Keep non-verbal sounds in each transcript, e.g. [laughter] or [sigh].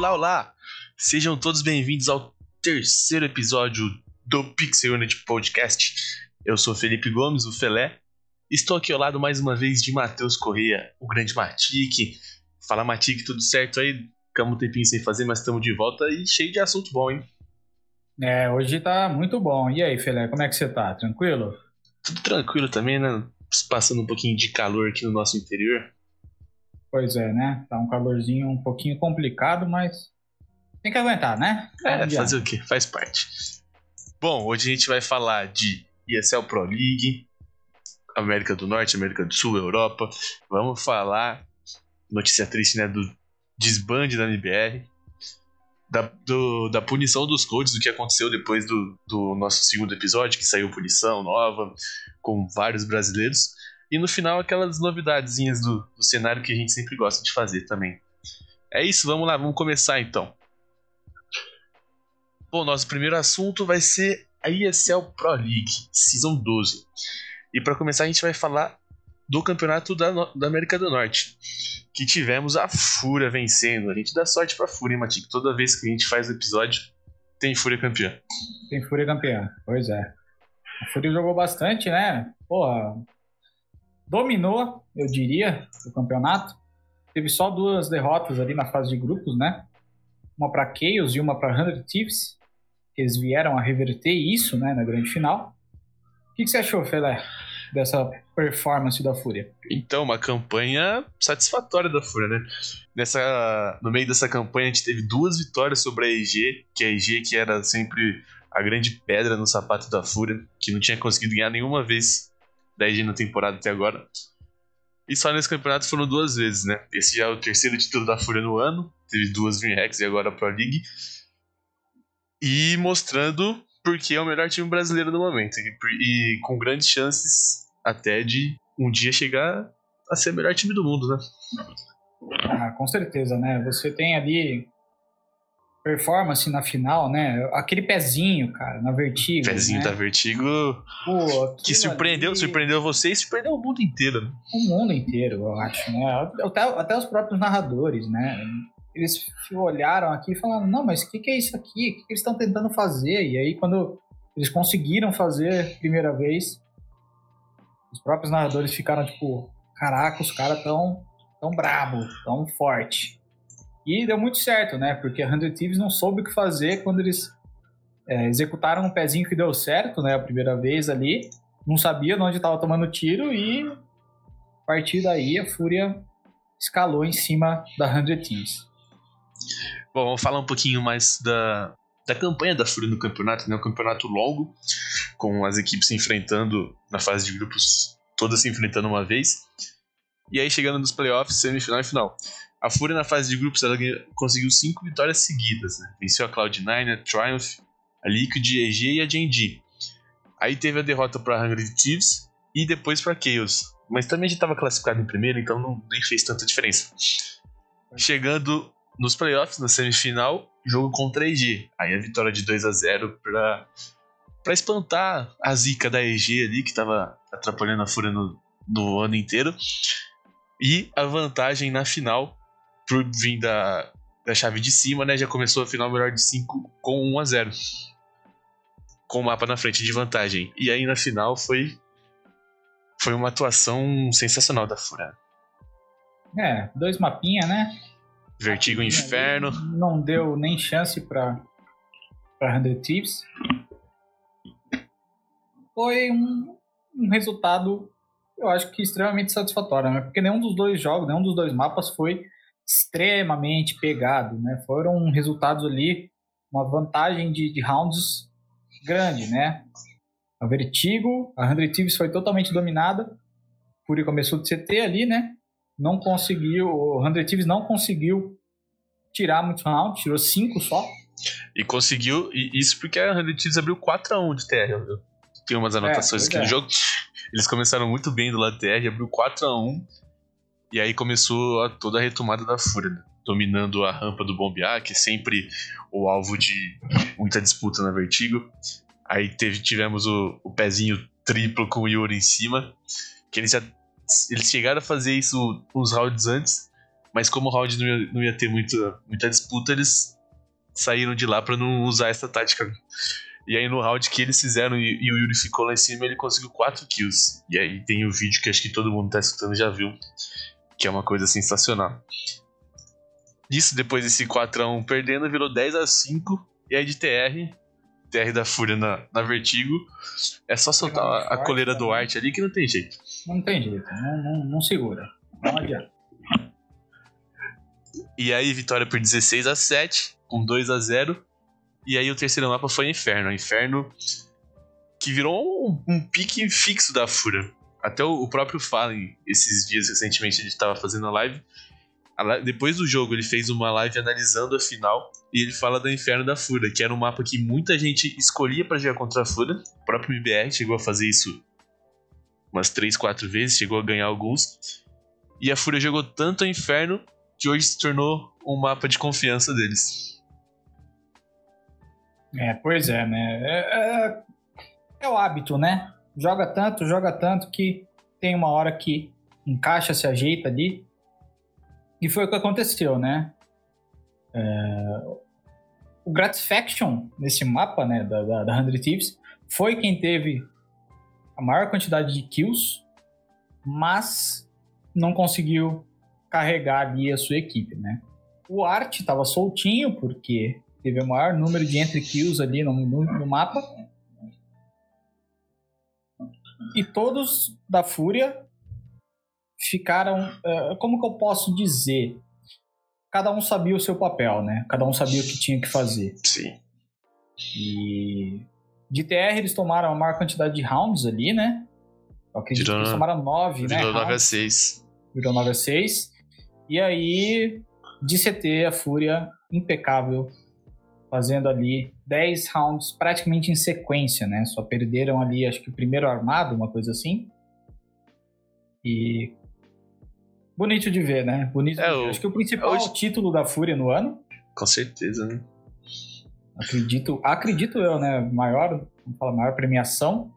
Olá, olá! Sejam todos bem-vindos ao terceiro episódio do Pixel Unit Podcast. Eu sou Felipe Gomes, o Felé. Estou aqui ao lado mais uma vez de Matheus Correia, o grande Matique. Fala, Matique, tudo certo aí? Ficamos um tempinho sem fazer, mas estamos de volta e cheio de assunto bom, hein? É, hoje tá muito bom. E aí, Felé, como é que você tá? Tranquilo? Tudo tranquilo também, né? Passando um pouquinho de calor aqui no nosso interior. Pois é, né? Tá um calorzinho um pouquinho complicado, mas tem que aguentar, né? É, fazer o quê? Faz parte. Bom, hoje a gente vai falar de ESL Pro League, América do Norte, América do Sul, Europa. Vamos falar, notícia triste, né, do desbande da MBR, da, do, da punição dos coaches, do que aconteceu depois do, do nosso segundo episódio, que saiu punição nova, com vários brasileiros. E no final, aquelas novidadezinhas do, do cenário que a gente sempre gosta de fazer também. É isso, vamos lá, vamos começar então. Bom, nosso primeiro assunto vai ser a ESL Pro League, Season 12. E para começar, a gente vai falar do campeonato da, da, América do Norte. Que tivemos a Fúria vencendo. A gente dá sorte pra Fúria, hein, Matic? Toda vez que a gente faz o episódio, tem Fúria campeã. Tem Fúria campeã, pois é. A Fúria jogou bastante, né? Porra, dominou, eu diria, o campeonato. Teve só duas derrotas ali na fase de grupos, né? Uma para Chaos e uma para 100 Thieves. Eles vieram a reverter isso, né, na grande final. O que, que você achou, Felé, dessa performance da Fúria? Então, uma campanha satisfatória da Fúria, né? Nessa, no meio dessa campanha, a gente teve duas vitórias sobre a EG, que a EG que era sempre a grande pedra no sapato da Fúria, que não tinha conseguido ganhar nenhuma vez 10 na temporada até agora. E só nesse campeonato foram duas vezes, né? Esse já é o terceiro título da Fúria no ano. Teve duas DreamHacks e agora a Pro League. E mostrando porque é o melhor time brasileiro no momento. E, e com grandes chances até de um dia chegar a ser o melhor time do mundo, né? Ah, com certeza, né? Você tem ali performance na final, né? Aquele pezinho, cara, na Vertigo. Pezinho né? da Vertigo. Pô, que surpreendeu, ali... surpreendeu você e surpreendeu o mundo inteiro. Né? O mundo inteiro, eu acho, né? Até, até os próprios narradores, né? Eles olharam aqui e falaram, não, mas o que, que é isso aqui? O que, que eles estão tentando fazer? E aí, quando eles conseguiram fazer primeira vez, os próprios narradores ficaram tipo, caraca, os caras tão, tão brabo, tão forte. E deu muito certo, né? Porque a 100 Thieves não soube o que fazer quando eles é, executaram um pezinho que deu certo, né? A primeira vez ali. Não sabia de onde estava tomando tiro e a partir daí a Fúria escalou em cima da 100 Thieves. Bom, vamos falar um pouquinho mais da, da campanha da Fúria no campeonato, né? Um campeonato longo, com as equipes se enfrentando na fase de grupos, todas se enfrentando uma vez. E aí chegando nos playoffs, semifinal e final. A Fúria na fase de grupos ela conseguiu cinco vitórias seguidas. Né? Venceu a Cloud9, a Triumph, a Liquid, a EG e a G&G. Aí teve a derrota para a Hungry Thieves e depois para Chaos. Mas também já estava classificado em primeiro, então não, nem fez tanta diferença. Chegando nos playoffs, na semifinal, jogo a EG. Aí a vitória de 2 a 0 para para espantar a zica da EG ali, que estava atrapalhando a Fúria no, no ano inteiro. E a vantagem na final por vir da, da chave de cima, né? Já começou a final melhor de 5 com 1 a 0 Com o mapa na frente de vantagem. E aí na final foi. Foi uma atuação sensacional da Fura. É, dois mapinha, né? Vertigo Inferno. Não deu nem chance pra, pra 100 Thieves. Foi um, um resultado, eu acho que extremamente satisfatório, né? Porque nenhum dos dois jogos, nenhum dos dois mapas foi extremamente pegado, né? Foram resultados ali, uma vantagem de, de rounds grande, né? A Vertigo, a 100 Thieves foi totalmente dominada. Fury começou de CT ali, né? Não conseguiu, o 100 Thieves não conseguiu tirar muitos rounds, tirou 5 só. E conseguiu, e isso porque a 100 Thieves abriu 4x1 de TR. Eu tenho umas anotações é, aqui é. no jogo. Eles começaram muito bem do lado TR, abriu 4x1 e aí começou a, toda a retomada da Fúria, né? dominando a rampa do Bombear, que é sempre o alvo de muita disputa na Vertigo. Aí teve, tivemos o, o pezinho triplo com o Yuri em cima, que eles já eles chegaram a fazer isso uns rounds antes, Mas como o round não ia, não ia ter muita, muita disputa, eles saíram de lá para não usar essa tática. E aí no round que eles fizeram e, e, o Yuri ficou lá em cima, ele conseguiu 4 kills. E aí tem o vídeo que acho que todo mundo tá escutando já viu, que é uma coisa sensacional. Disso, depois desse 4x1 perdendo, virou 10 a 5 e aí de TR, TR da Fúria na, na Vertigo, é só soltar a, a coleira do Art ali que não tem jeito. Não tem jeito, não, não, não segura. Não adianta. E aí, vitória por 16 a 7 com 2 a 0 E aí o terceiro mapa foi Inferno. Inferno que virou um, um pique fixo da Fúria. Até o, próprio Fallen, esses dias recentemente, ele estava fazendo a live. a Depois do jogo, ele fez uma live analisando a final. E ele fala do Inferno da Fúria, que era um mapa que muita gente escolhia para jogar contra a Fúria. O próprio MBR chegou a fazer isso umas 3, 4 vezes, chegou a ganhar alguns. E a Fúria jogou tanto a Inferno que hoje se tornou um mapa de confiança deles. É, pois é, né? É, é, é, o hábito, né? Joga tanto, joga tanto que tem uma hora que encaixa, se ajeita ali. E foi o que aconteceu, né? É, o Gratification nesse mapa, né, da, da, da 100 Thieves, foi quem teve a maior quantidade de kills, mas não conseguiu carregar ali a sua equipe, né? O Art estava soltinho, porque teve o maior número de entry kills ali no, no, no mapa. E todos da Fúria ficaram. Uh, como que eu posso dizer? Cada um sabia o seu papel, né? Cada um sabia o que tinha que fazer. Sim. E de TR eles tomaram a maior quantidade de rounds ali, né? Eu acredito virou, que eles tomaram 9, né? Virou 9 a 6. Virou 9 a 6. E aí, de CT, a Fúria impecável fazendo ali 10 rounds praticamente em sequência, né? Só perderam ali, acho que o primeiro armado, uma coisa assim. E bonito de ver, né? Bonito. É, o... Acho que o principal Hoje... título da Fúria no ano. Com certeza, né? Acredito, acredito eu, né? Maior, vamos falar, maior premiação.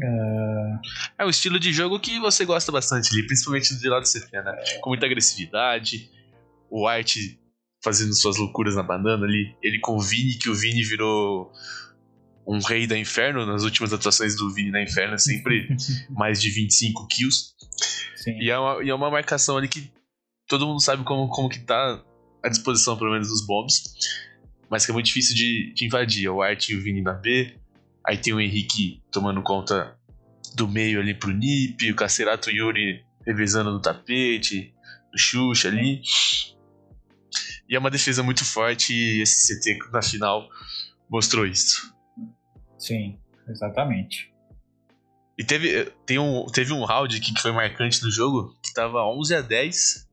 É... é o estilo de jogo que você gosta bastante ali, principalmente do lado do CP, né? Com muita agressividade, o art fazendo suas loucuras na banana ali. Ele com o Vini, que o Vini virou um rei da Inferno nas últimas atuações do Vini na Inferno, sempre [laughs] mais de 25 kills. Sim. E, é uma, e é uma marcação ali que todo mundo sabe como, como que tá à disposição, pelo menos, dos bombs. Mas que é muito difícil de, de invadir. O Art e o Vini na B. Aí tem o Henrique tomando conta do meio ali pro Nip. O Cacerato Yuri revezando no tapete. Do Xuxa ali. E é uma defesa muito forte e esse CT na final mostrou isso. Sim, exatamente. E teve, tem um, teve um round aqui que foi marcante no jogo, que tava 11 a 10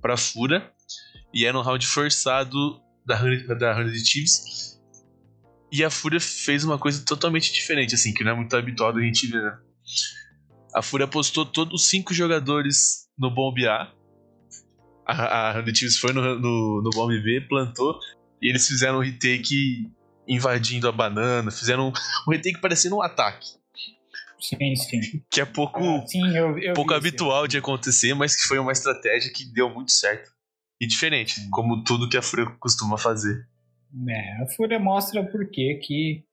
pra Fura, e era um round forçado da, da Hundred Chiefs. E a Fúria fez uma coisa totalmente diferente, assim, que não é muito habitual a gente ver, né? A Fúria apostou todos os cinco jogadores no bombe A a, Natives foi no, no, no Bomb B, plantou, e eles fizeram um retake invadindo a banana, fizeram um, retake parecendo um ataque. Sim, sim. Que é pouco, ah, sim, eu, eu pouco habitual de acontecer, mas que foi uma estratégia que deu muito certo. E diferente, sim. como tudo que a Fúria costuma fazer. É, a Fúria mostra porquê que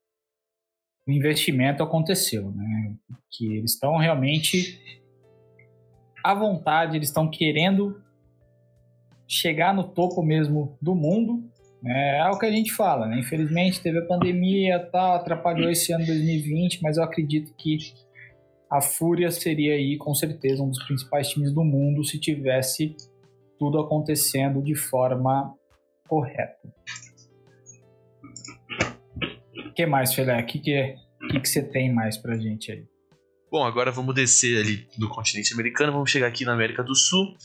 o investimento aconteceu, né? Que eles estão realmente à vontade, eles estão querendo chegar no topo mesmo do mundo. Né? É o que a gente fala, né? Infelizmente teve a pandemia, tal, atrapalhou esse ano 2020, mas eu acredito que a Fúria seria aí com certeza um dos principais times do mundo se tivesse tudo acontecendo de forma correta. O que mais, Felé? O que, que, que, que você tem mais pra gente aí? Bom, agora vamos descer ali no continente americano, vamos chegar aqui na América do Sul,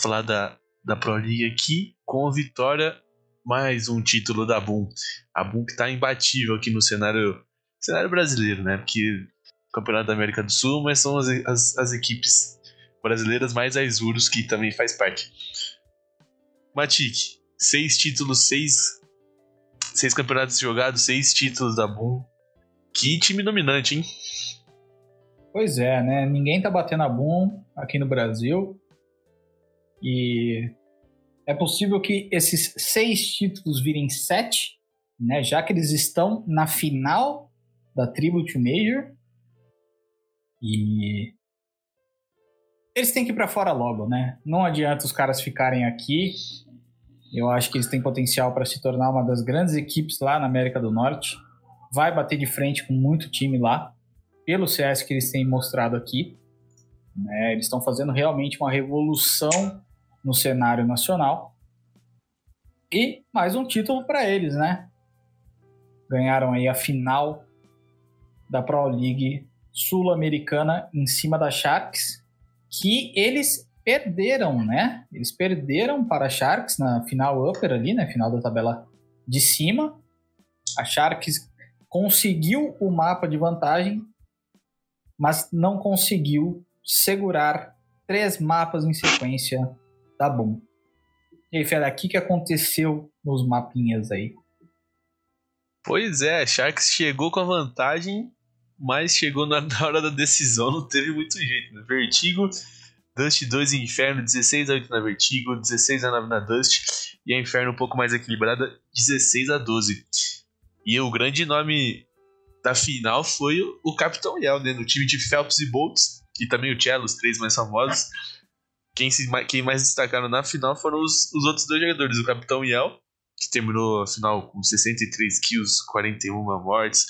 falar da da Pro League aqui com a vitória mais um título da Boom. A Boom que está imbatível aqui no cenário, cenário brasileiro, né? Porque Campeonato da América do Sul, mas são as, as, as equipes brasileiras mais a Isurus que também faz parte. Matic, seis títulos, seis, seis campeonatos jogados, seis títulos da Boom. Que time dominante, hein? Pois é, né? Ninguém tá batendo a Boom aqui no Brasil. E é possível que esses seis títulos virem sete, né? Já que eles estão na final da Tribute Major. E eles têm que ir para fora logo, né? Não adianta os caras ficarem aqui. Eu acho que eles têm potencial para se tornar uma das grandes equipes lá na América do Norte. Vai bater de frente com muito time lá, pelo CS que eles têm mostrado aqui. Né? Eles estão fazendo realmente uma revolução no cenário nacional. E mais um título para eles, né? Ganharam aí a final da Pro League Sul-Americana em cima da Sharks, que eles perderam, né? Eles perderam para a Sharks na final upper ali, né? Final da tabela de cima. A Sharks conseguiu o mapa de vantagem, mas não conseguiu segurar três mapas em sequência da Boom. E aí, Fera, o que, que aconteceu nos mapinhas aí? Pois é, Sharks chegou com a vantagem, mas chegou na [laughs] hora da decisão, não teve muito jeito. Né? Vertigo, Dust 2 e Inferno, 16 a 8 na Vertigo, 16 a 9 na Dust, e a Inferno um pouco mais equilibrada, 16 a 12. E o grande nome da final foi o, Capitão Yel, né? No time de Phelps e Bolts, e também o Cello, os três mais famosos. Quem, se, quem mais destacaram na final foram os, os outros dois jogadores, o Capitão Yel, que terminou a final com 63 kills, 41 mortes,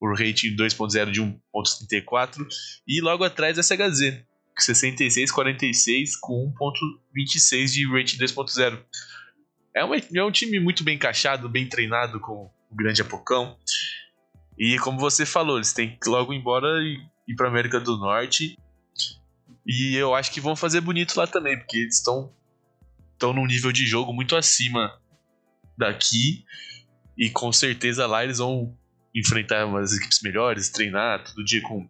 o rating 2.0 de 1.34, e logo atrás SHZ, 66-46 com 1.26 de rating 2.0. É, é um time muito bem encaixado, bem treinado com o grande Apocão. E como você falou, eles têm que logo embora e ir para América do Norte e eu acho que vão fazer bonito lá também, porque eles estão estão num nível de jogo muito acima daqui. E com certeza lá eles vão enfrentar umas equipes melhores, treinar todo dia com,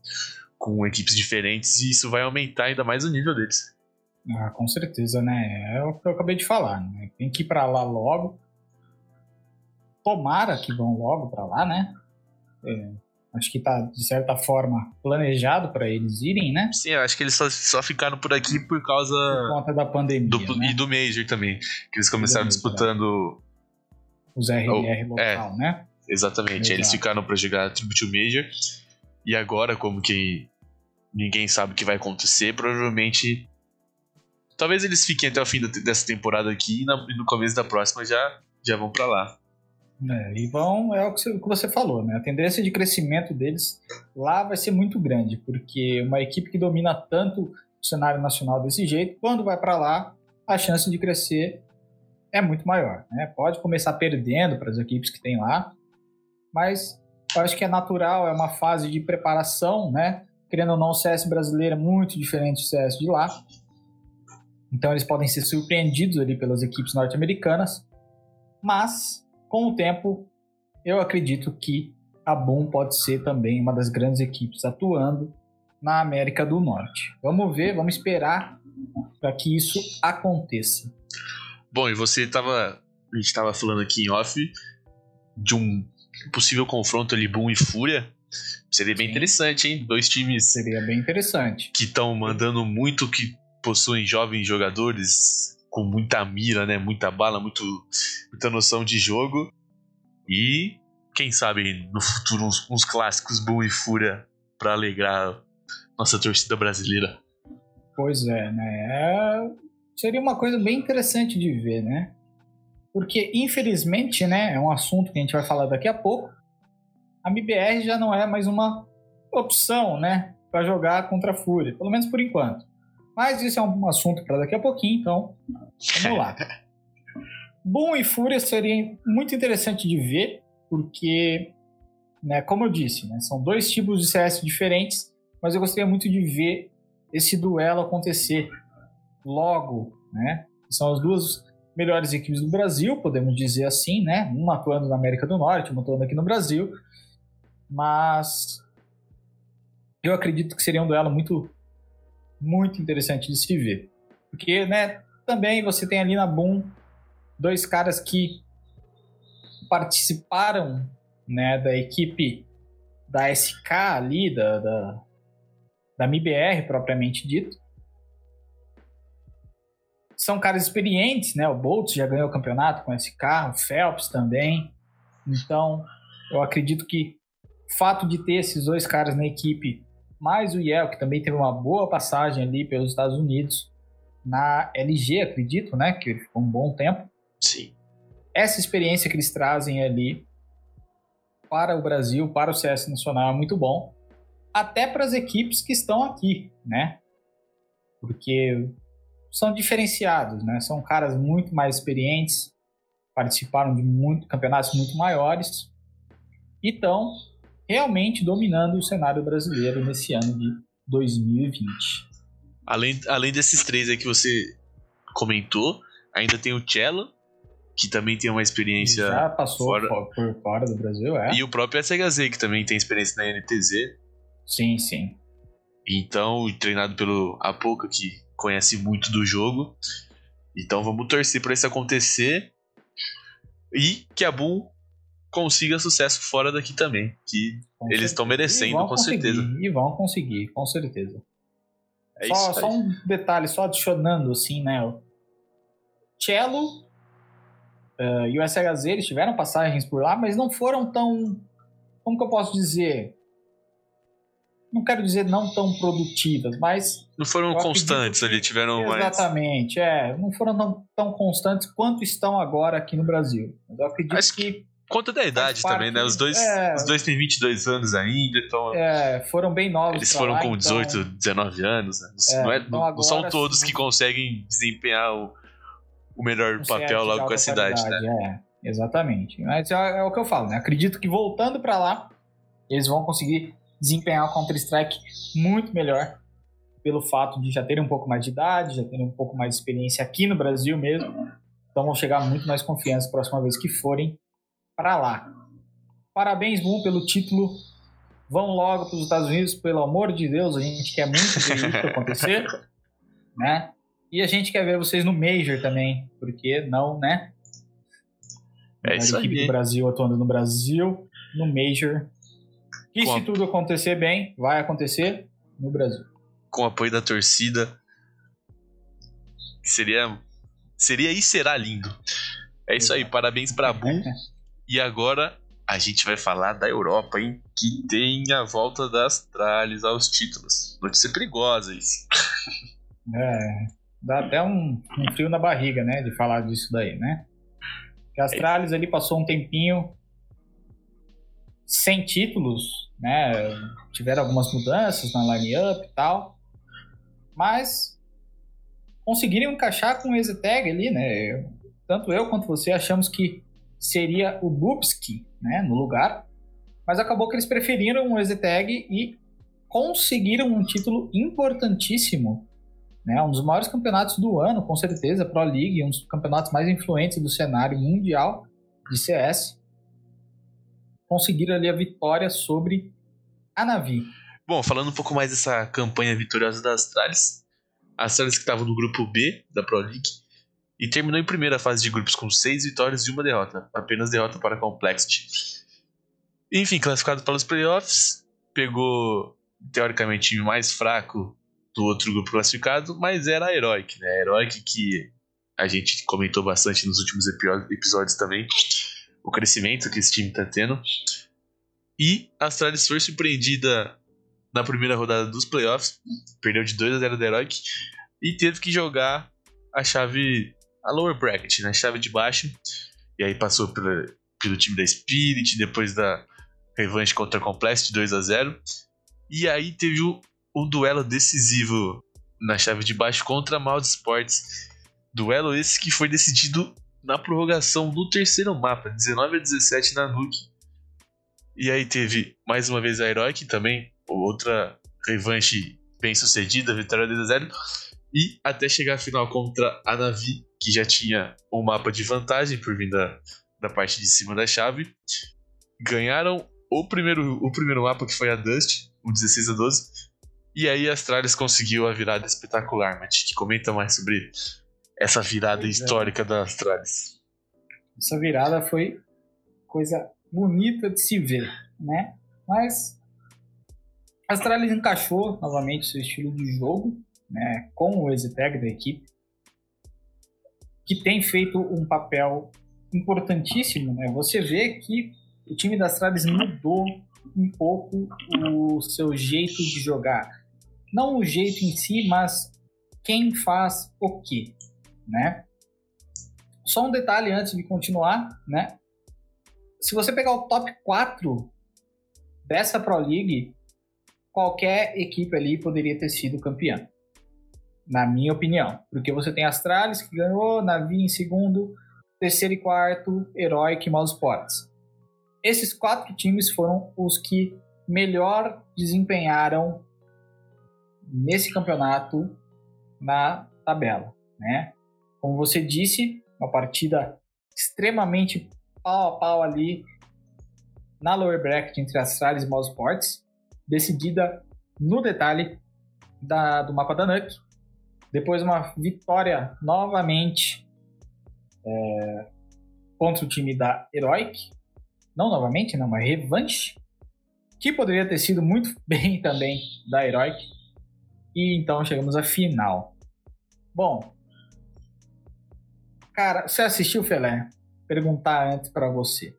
com equipes diferentes, e isso vai aumentar ainda mais o nível deles. Ah, com certeza, né? É o que eu acabei de falar, né? Tem que ir para lá logo. Tomara que vão logo para lá, né? É, Acho que está, de certa forma, planejado para eles irem, né? Sim, eu acho que eles só, só ficaram por aqui por causa. Por conta da pandemia. Do, né? E do Major também. Que eles começaram Major, disputando. Os RR oh, local, é, né? Exatamente. Exato. Eles ficaram para jogar Tribute Major. E agora, como que ninguém sabe o que vai acontecer, provavelmente. Talvez eles fiquem até o fim dessa temporada aqui e no começo da próxima já, já vão para lá. É, e vão, é o que você falou, né? A tendência de crescimento deles lá vai ser muito grande, porque uma equipe que domina tanto o cenário nacional desse jeito, quando vai para lá, a chance de crescer é muito maior. Né? Pode começar perdendo para as equipes que tem lá, mas eu acho que é natural, é uma fase de preparação, né? Querendo ou não, o CS brasileiro é muito diferente do CS de lá. Então eles podem ser surpreendidos ali pelas equipes norte-americanas, mas com o tempo, eu acredito que a Boom pode ser também uma das grandes equipes atuando na América do Norte. Vamos ver, vamos esperar para que isso aconteça. Bom, e você estava. A gente estava falando aqui em off de um possível confronto ali, Boom e Fúria. Seria bem Sim. interessante, hein? Dois times. Seria bem interessante. Que estão mandando muito, que possuem jovens jogadores com muita mira, né? Muita bala, muito, muita noção de jogo. E quem sabe no futuro uns, uns clássicos Boom e Fúria para alegrar nossa torcida brasileira. Pois é, né? É... Seria uma coisa bem interessante de ver, né? Porque, infelizmente, né, é um assunto que a gente vai falar daqui a pouco. A MBR já não é mais uma opção, né, para jogar contra a Fúria, pelo menos por enquanto. Mas isso é um assunto para daqui a pouquinho, então vamos lá. [laughs] Boom e Fúria seria muito interessante de ver, porque, né, como eu disse, né, são dois tipos de CS diferentes, mas eu gostaria muito de ver esse duelo acontecer logo, né? São as duas melhores equipes do Brasil, podemos dizer assim, né? Uma atuando na América do Norte, uma atuando aqui no Brasil, mas eu acredito que seria um duelo muito muito interessante de se ver. Porque, né, também você tem ali na Boom dois caras que participaram, né, da equipe da SK ali, da, da, da MIBR propriamente dito. são caras experientes, né? O Boltz já ganhou o campeonato com esse carro, o Phelps também. Então, eu acredito que o fato de ter esses dois caras na equipe, mais o Yel, que também teve uma boa passagem ali pelos Estados Unidos, na LG, acredito, né? Que ficou um bom tempo. Sim. Essa experiência que eles trazem ali para o Brasil, para o CS Nacional é muito bom. Até para as equipes que estão aqui, né? Porque são diferenciados, né? São caras muito mais experientes, participaram de muito, campeonatos muito maiores e estão realmente dominando o cenário brasileiro nesse ano de 2020. Além, além desses três aí que você comentou, ainda tem o Cello, que também tem uma experiência. Já passou fora... por fora do Brasil, é. E o próprio SHZ, que também tem experiência na NTZ. Sim, sim. Então, treinado pelo Apoca, que conhece muito do jogo. Então vamos torcer para isso acontecer e que a Boom consiga sucesso fora daqui também, que com eles estão merecendo, com certeza. E vão conseguir, com certeza. É só, só um detalhe, só adicionando assim, né? O Cello uh, e o SHZ, eles tiveram passagens por lá, mas não foram tão. Como que eu posso dizer? não quero dizer não tão produtivas, mas. Não foram constantes ali, tiveram exatamente, mais. Exatamente, é. Não foram tão, tão, constantes quanto estão agora aqui no Brasil. Mas eu acredito que. Conta da idade também, né? Os dois, é, os dois têm 22 anos ainda, então. É, foram bem novos. Eles foram lá, com 18, então... 19 anos, né? Não, é, então não, não são todos que conseguem desempenhar o, o melhor papel logo com essa idade, né? É, exatamente. Mas é, é, o que eu falo, né? Acredito que voltando para lá, eles vão conseguir desempenhar o Counter-Strike muito melhor pelo fato de já terem um pouco mais de idade, já terem um pouco mais de experiência aqui no Brasil mesmo. Então vão chegar muito mais confiança a próxima vez que forem para lá. Parabéns, Boom, pelo título. Vão logo para os Estados Unidos, pelo amor de Deus, a gente quer muito ver isso [laughs] acontecer, né? E a gente quer ver vocês no Major também, porque não, né? É isso a equipe aí. do Brasil atuando no Brasil, no Major, e se tudo acontecer bem, vai acontecer no Brasil. Com o apoio da torcida. Seria. Seria e será lindo. É isso aí, parabéns pra Bu. [laughs] e agora a gente vai falar da Europa, hein? Que tem a volta das Trales aos títulos. Notícia perigosa isso. É, dá até um, um, frio na barriga, né? De falar disso daí, né? Que as. Trales ali passou um tempinho sem títulos, né? Tiveram algumas mudanças na line-up e tal, mas conseguiram encaixar com o EasyTag ali, né? Tanto eu quanto você achamos que seria o Bubsky, né, no lugar, mas acabou que eles preferiram o EasyTag e conseguiram um título importantíssimo, né? Um dos maiores campeonatos do ano, com certeza, Pro League, um dos campeonatos mais influentes do cenário mundial de CS conseguiram ali a vitória sobre a Navi. Bom, falando um pouco mais dessa campanha vitoriosa das Astralis, a Astralis que estava no grupo B da Pro League e terminou em primeira fase de grupos com seis vitórias e uma derrota, apenas derrota para a Complexity. Enfim, classificado para os playoffs, pegou teoricamente o time mais fraco do outro grupo classificado, mas era a Heroic, né? A Heroic que a gente comentou bastante nos últimos episódios também, o crescimento que esse time está tendo. E a Astralis foi surpreendida na primeira rodada dos playoffs, perdeu de 2 a 0 da Heroic e teve que jogar a chave, a lower bracket, né, chave de baixo. E aí passou pela, pelo time da Spirit, depois da revanche contra a Complexity 2 a 0 E aí teve um duelo decisivo na chave de baixo contra a Mild Sports. Duelo esse que foi decidido na prorrogação do terceiro mapa, 19 a 17 na Nuke. E aí teve mais uma vez a Heroic também, outra revanche bem sucedida, vitória 2 a 0 e até chegar à final contra a Navi, que já tinha um mapa de vantagem por vir da, da parte de cima da chave. Ganharam o primeiro, o primeiro mapa, que foi a Dust, o 16 a 12. E aí a Astralis conseguiu a virada espetacular, Matt. Que comenta mais sobre essa virada pois é. histórica é. da Astralis. Essa virada foi coisa bonita de se ver, né? Mas a Astralis encaixou novamente seu estilo de jogo, né? Com o Exiteg da equipe. que tem feito um papel importantíssimo, né? Você vê que o time das Astralis mudou um pouco o seu jeito de jogar. Não o jeito em si, mas quem faz o quê, né? Só um detalhe antes de continuar, né? Se você pegar o top 4 dessa Pro League, qualquer equipe ali poderia ter sido campeã. Na minha opinião. Porque você tem Astralis, que ganhou, Navi em segundo, terceiro e quarto, Heroic e Mousesports. Esses quatro times foram os que melhor desempenharam nesse campeonato na tabela, né? Como você disse, uma partida extremamente pau a pau ali na lower bracket entre Astralis e Mousesports, decidida no detalhe da, do mapa da NUC. Depois uma vitória novamente é, contra o time da Heroic. Não novamente, não, uma revanche. Que poderia ter sido muito [laughs] bem também da Heroic. E então chegamos à final. Bom, cara, você assistiu, Felé? Perguntar antes para você.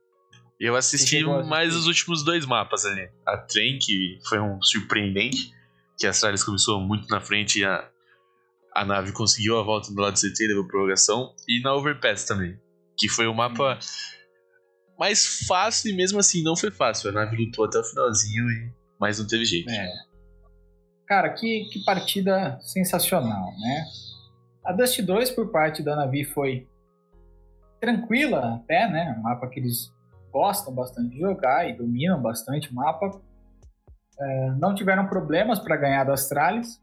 Eu assisti mais os últimos dois mapas ali. A Trem, que foi um surpreendente, que a Astralis começou muito na frente e a, a nave conseguiu a volta do lado do CT, levou prorrogação. E na Overpass também, que foi o mapa mais fácil e mesmo assim não foi fácil. A nave lutou até o finalzinho, e... mas não teve jeito. É. Cara, que, que partida sensacional, né? A Dust 2 por parte da Navi foi tranquila até, né? Um mapa que eles gostam bastante de jogar e dominam bastante o mapa. É, não tiveram problemas para ganhar do Astralis.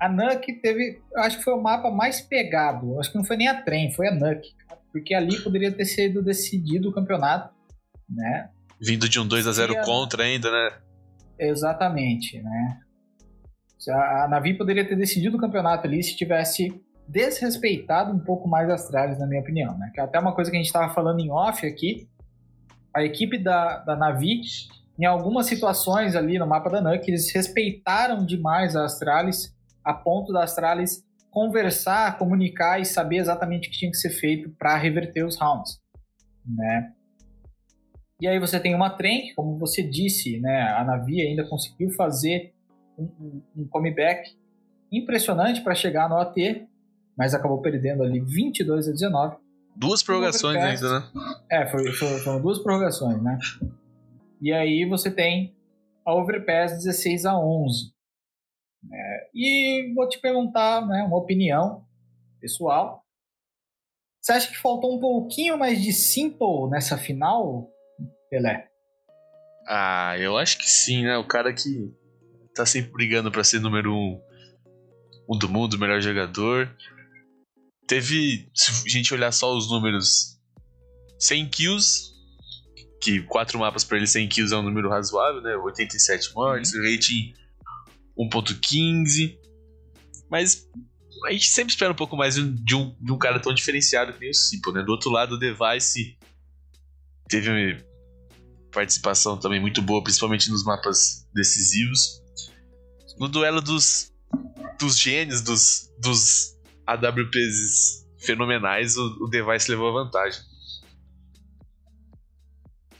A Nuke teve, acho que foi o mapa mais pegado. Acho que não foi nem a Trem, foi a Nuke. Porque ali poderia ter sido decidido o campeonato, né? Vindo de um 2 a 0 a... contra ainda, né? Exatamente, né? A Navi poderia ter decidido o campeonato ali se tivesse desrespeitado um pouco mais as Astralis, na minha opinião, né? Que é até uma coisa que a gente estava falando em off aqui, a equipe da, da Navi, em algumas situações ali no mapa da NUC, eles respeitaram demais a Astralis, a ponto da Astralis conversar, comunicar e saber exatamente o que tinha que ser feito para reverter os rounds, né? E aí você tem uma trem, como você disse, né? A Navi ainda conseguiu fazer um, um, um comeback impressionante para chegar no AT, mas acabou perdendo ali 22 a 19 Duas prorrogações ainda, né? É, foi, foi, foram duas prorrogações, né? E aí você tem a Overpass 16 a 11. É, e vou te perguntar né, uma opinião pessoal. Você acha que faltou um pouquinho mais de Simple nessa final, Pelé? Ah, eu acho que sim, né? O cara que tá sempre brigando para ser número um, um do mundo, melhor jogador teve, se a gente olhar só os números, 100 kills, que quatro mapas para ele 100 kills é um número razoável, né? 87 mortes, uhum. rating 1.15. Mas a gente sempre espera um pouco mais de um, de um cara tão diferenciado que nem o Sipo, né? Do outro lado, o Device teve uma participação também muito boa, principalmente nos mapas decisivos. No duelo dos, dos gênios, dos, dos AWPs fenomenais, o, o Device levou a vantagem.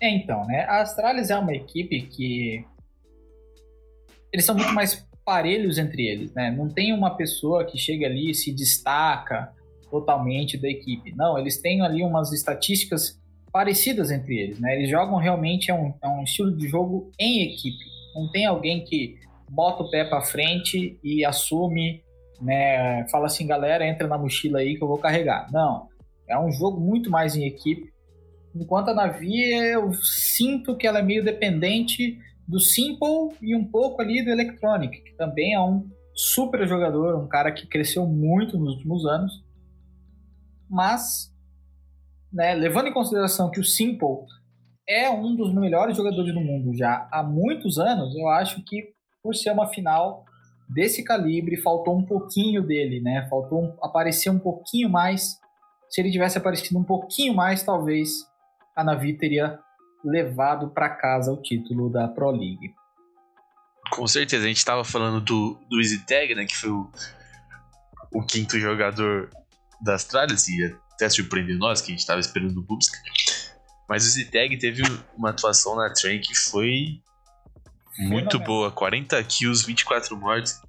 É, então, né? A Astralis é uma equipe que. Eles são muito mais parelhos entre eles, né? Não tem uma pessoa que chega ali e se destaca totalmente da equipe. Não, eles têm ali umas estatísticas parecidas entre eles, né? Eles jogam realmente é um, é um estilo de jogo em equipe. Não tem alguém que bota o pé para frente e assume né? Fala assim, galera, entra na mochila aí que eu vou carregar. Não, é um jogo muito mais em equipe. Enquanto a Navi, eu sinto que ela é meio dependente do Simple e um pouco ali do Electronic, que também é um super jogador, um cara que cresceu muito nos últimos anos. Mas, né, levando em consideração que o Simple é um dos melhores jogadores do mundo já há muitos anos, eu acho que por ser uma final desse calibre, faltou um pouquinho dele, né? Faltou aparecer um pouquinho mais. Se ele tivesse aparecido um pouquinho mais, talvez a Navi teria levado para casa o título da Pro League. Com certeza, a gente estava falando do, do Easy Tag, né? Que foi o, o quinto jogador da Astralis e até surpreendeu nós, que a gente estava esperando o Bubsky. Mas o Z-Tag teve uma atuação na Train que foi muito boa. 40 kills, 24 mortes,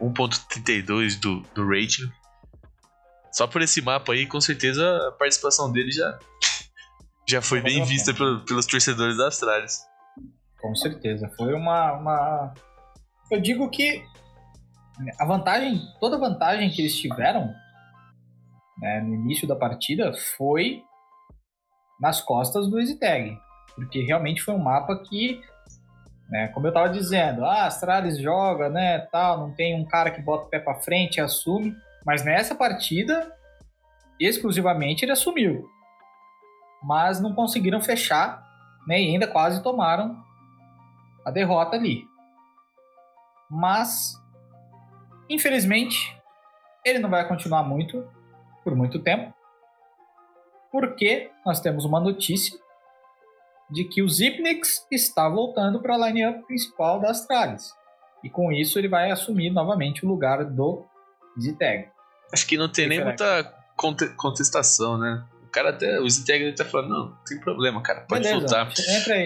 1.32 do, do rating. Só por esse mapa aí, com certeza a participação dele já, já foi bem vista pelo, pelos torcedores da Astralis. Com certeza. Foi uma, uma. Eu digo que a vantagem, toda a vantagem que eles tiveram né, no início da partida foi nas costas do EasyTag. Porque realmente foi um mapa que, né, como eu estava dizendo, ah, Astralis joga, né, tal, não tem um cara que bota o pé para frente e assume. Mas nessa partida, exclusivamente ele assumiu. Mas não conseguiram fechar, né, e ainda quase tomaram a derrota ali. Mas, infelizmente, ele não vai continuar muito, por muito tempo, porque nós temos uma notícia de que o Zipnix está voltando para a line-up principal da Astralis. E com isso ele vai assumir novamente o lugar do Z-Tag. Acho que não tem nem muita contestação, né? O cara até, o Zintegra tá falando, não, não tem problema, cara, pode Beleza, voltar.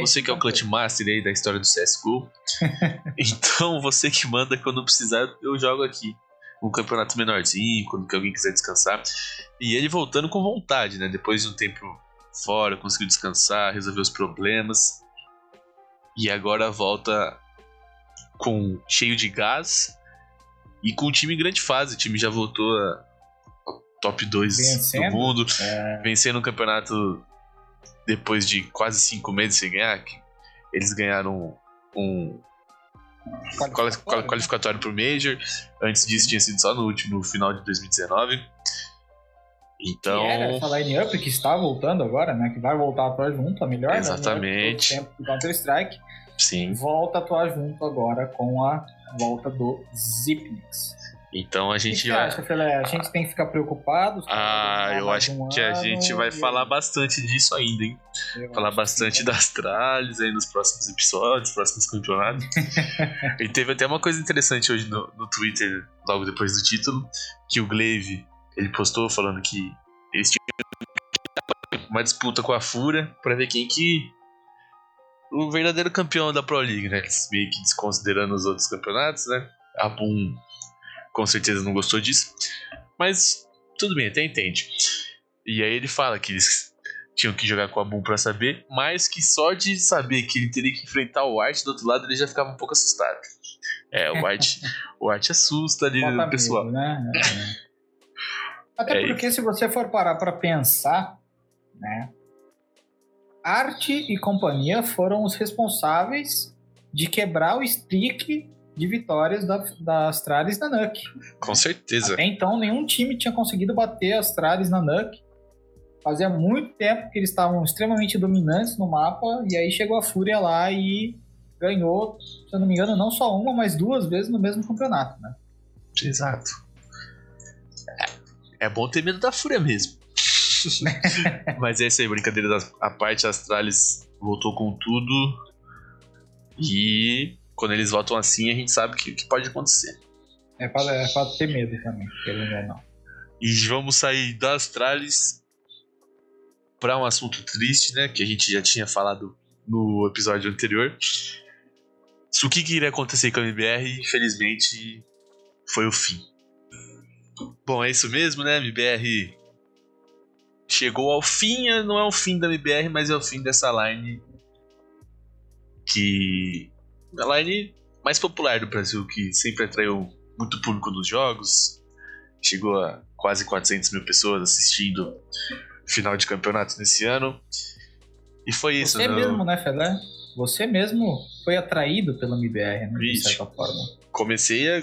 Você que é o Clutch Master aí da história do CSGO. [laughs] então, você que manda quando precisar, eu jogo aqui. Um campeonato menorzinho, quando alguém quiser descansar. E ele voltando com vontade, né? Depois de um tempo fora, conseguiu descansar, resolver os problemas. E agora volta com cheio de gás e com o time em grande fase. O time já voltou a top 2 do mundo, é... vencendo o campeonato depois de quase cinco meses sem ganhar. Eles ganharam um qualificatório, qualificatório pro Major. Antes disso tinha sido só no último, no final de 2019. Então. Que era essa line-up que está voltando agora, né? Que vai voltar a atuar junto, a melhor. Né? Exatamente. Né? tempo do Counter-Strike. Sim. Volta a atuar junto agora com a volta do Zipnix. Então a gente vai. Acha? A gente tem que ficar preocupado? Ah, eu acho um que a gente vai falar aí. bastante disso ainda, hein? Eu falar bastante que... das tralhas aí nos próximos episódios, próximos campeonatos. [laughs] e teve até uma coisa interessante hoje no, no Twitter, logo depois do título, que o Glaive ele postou falando que eles tinham uma disputa com a Fúria para ver quem que o verdadeiro campeão da Pro League, né? Eles meio que desconsiderando os outros campeonatos, né? A Boom com certeza não gostou disso. Mas tudo bem, até entende. E aí ele fala que eles tinham que jogar com a Boom pra saber, mas que só de saber que ele teria que enfrentar o Art do outro lado ele já ficava um pouco assustado. É, o Art, [laughs] o Art assusta ali o pessoal. Medo, né? É. Até é porque isso. se você for parar pra pensar, né? Arte e companhia foram os responsáveis de quebrar o streak de vitórias da, da Astralis na NUC. Com certeza. Até então, nenhum time tinha conseguido bater a Astralis na NUC. Fazia muito tempo que eles estavam extremamente dominantes no mapa, e aí chegou a Fúria lá e ganhou, se eu não me engano, não só uma, mas duas vezes no mesmo campeonato, né? Exato. É, é bom ter medo da Fúria mesmo. [laughs] mas é isso aí, brincadeira da parte, a Astralis voltou com tudo. E quando eles votam assim, a gente sabe que, que pode acontecer. É pra, é ter medo também, querendo ou não. E vamos sair das Astralis para um assunto triste, né? Que a gente já tinha falado no episódio anterior. O que, que iria acontecer com a MBR, infelizmente, foi o fim. Bom, é isso mesmo, né? MBR chegou ao fim, não é o fim da MBR, mas é o fim dessa line que a line mais popular do Brasil, que sempre atraiu muito público nos jogos. Chegou a quase 400 mil pessoas assistindo final de campeonato nesse ano. E foi isso, Você mesmo, né, Fedé? Você mesmo foi atraído pela MBR, né? De certa forma. Comecei a,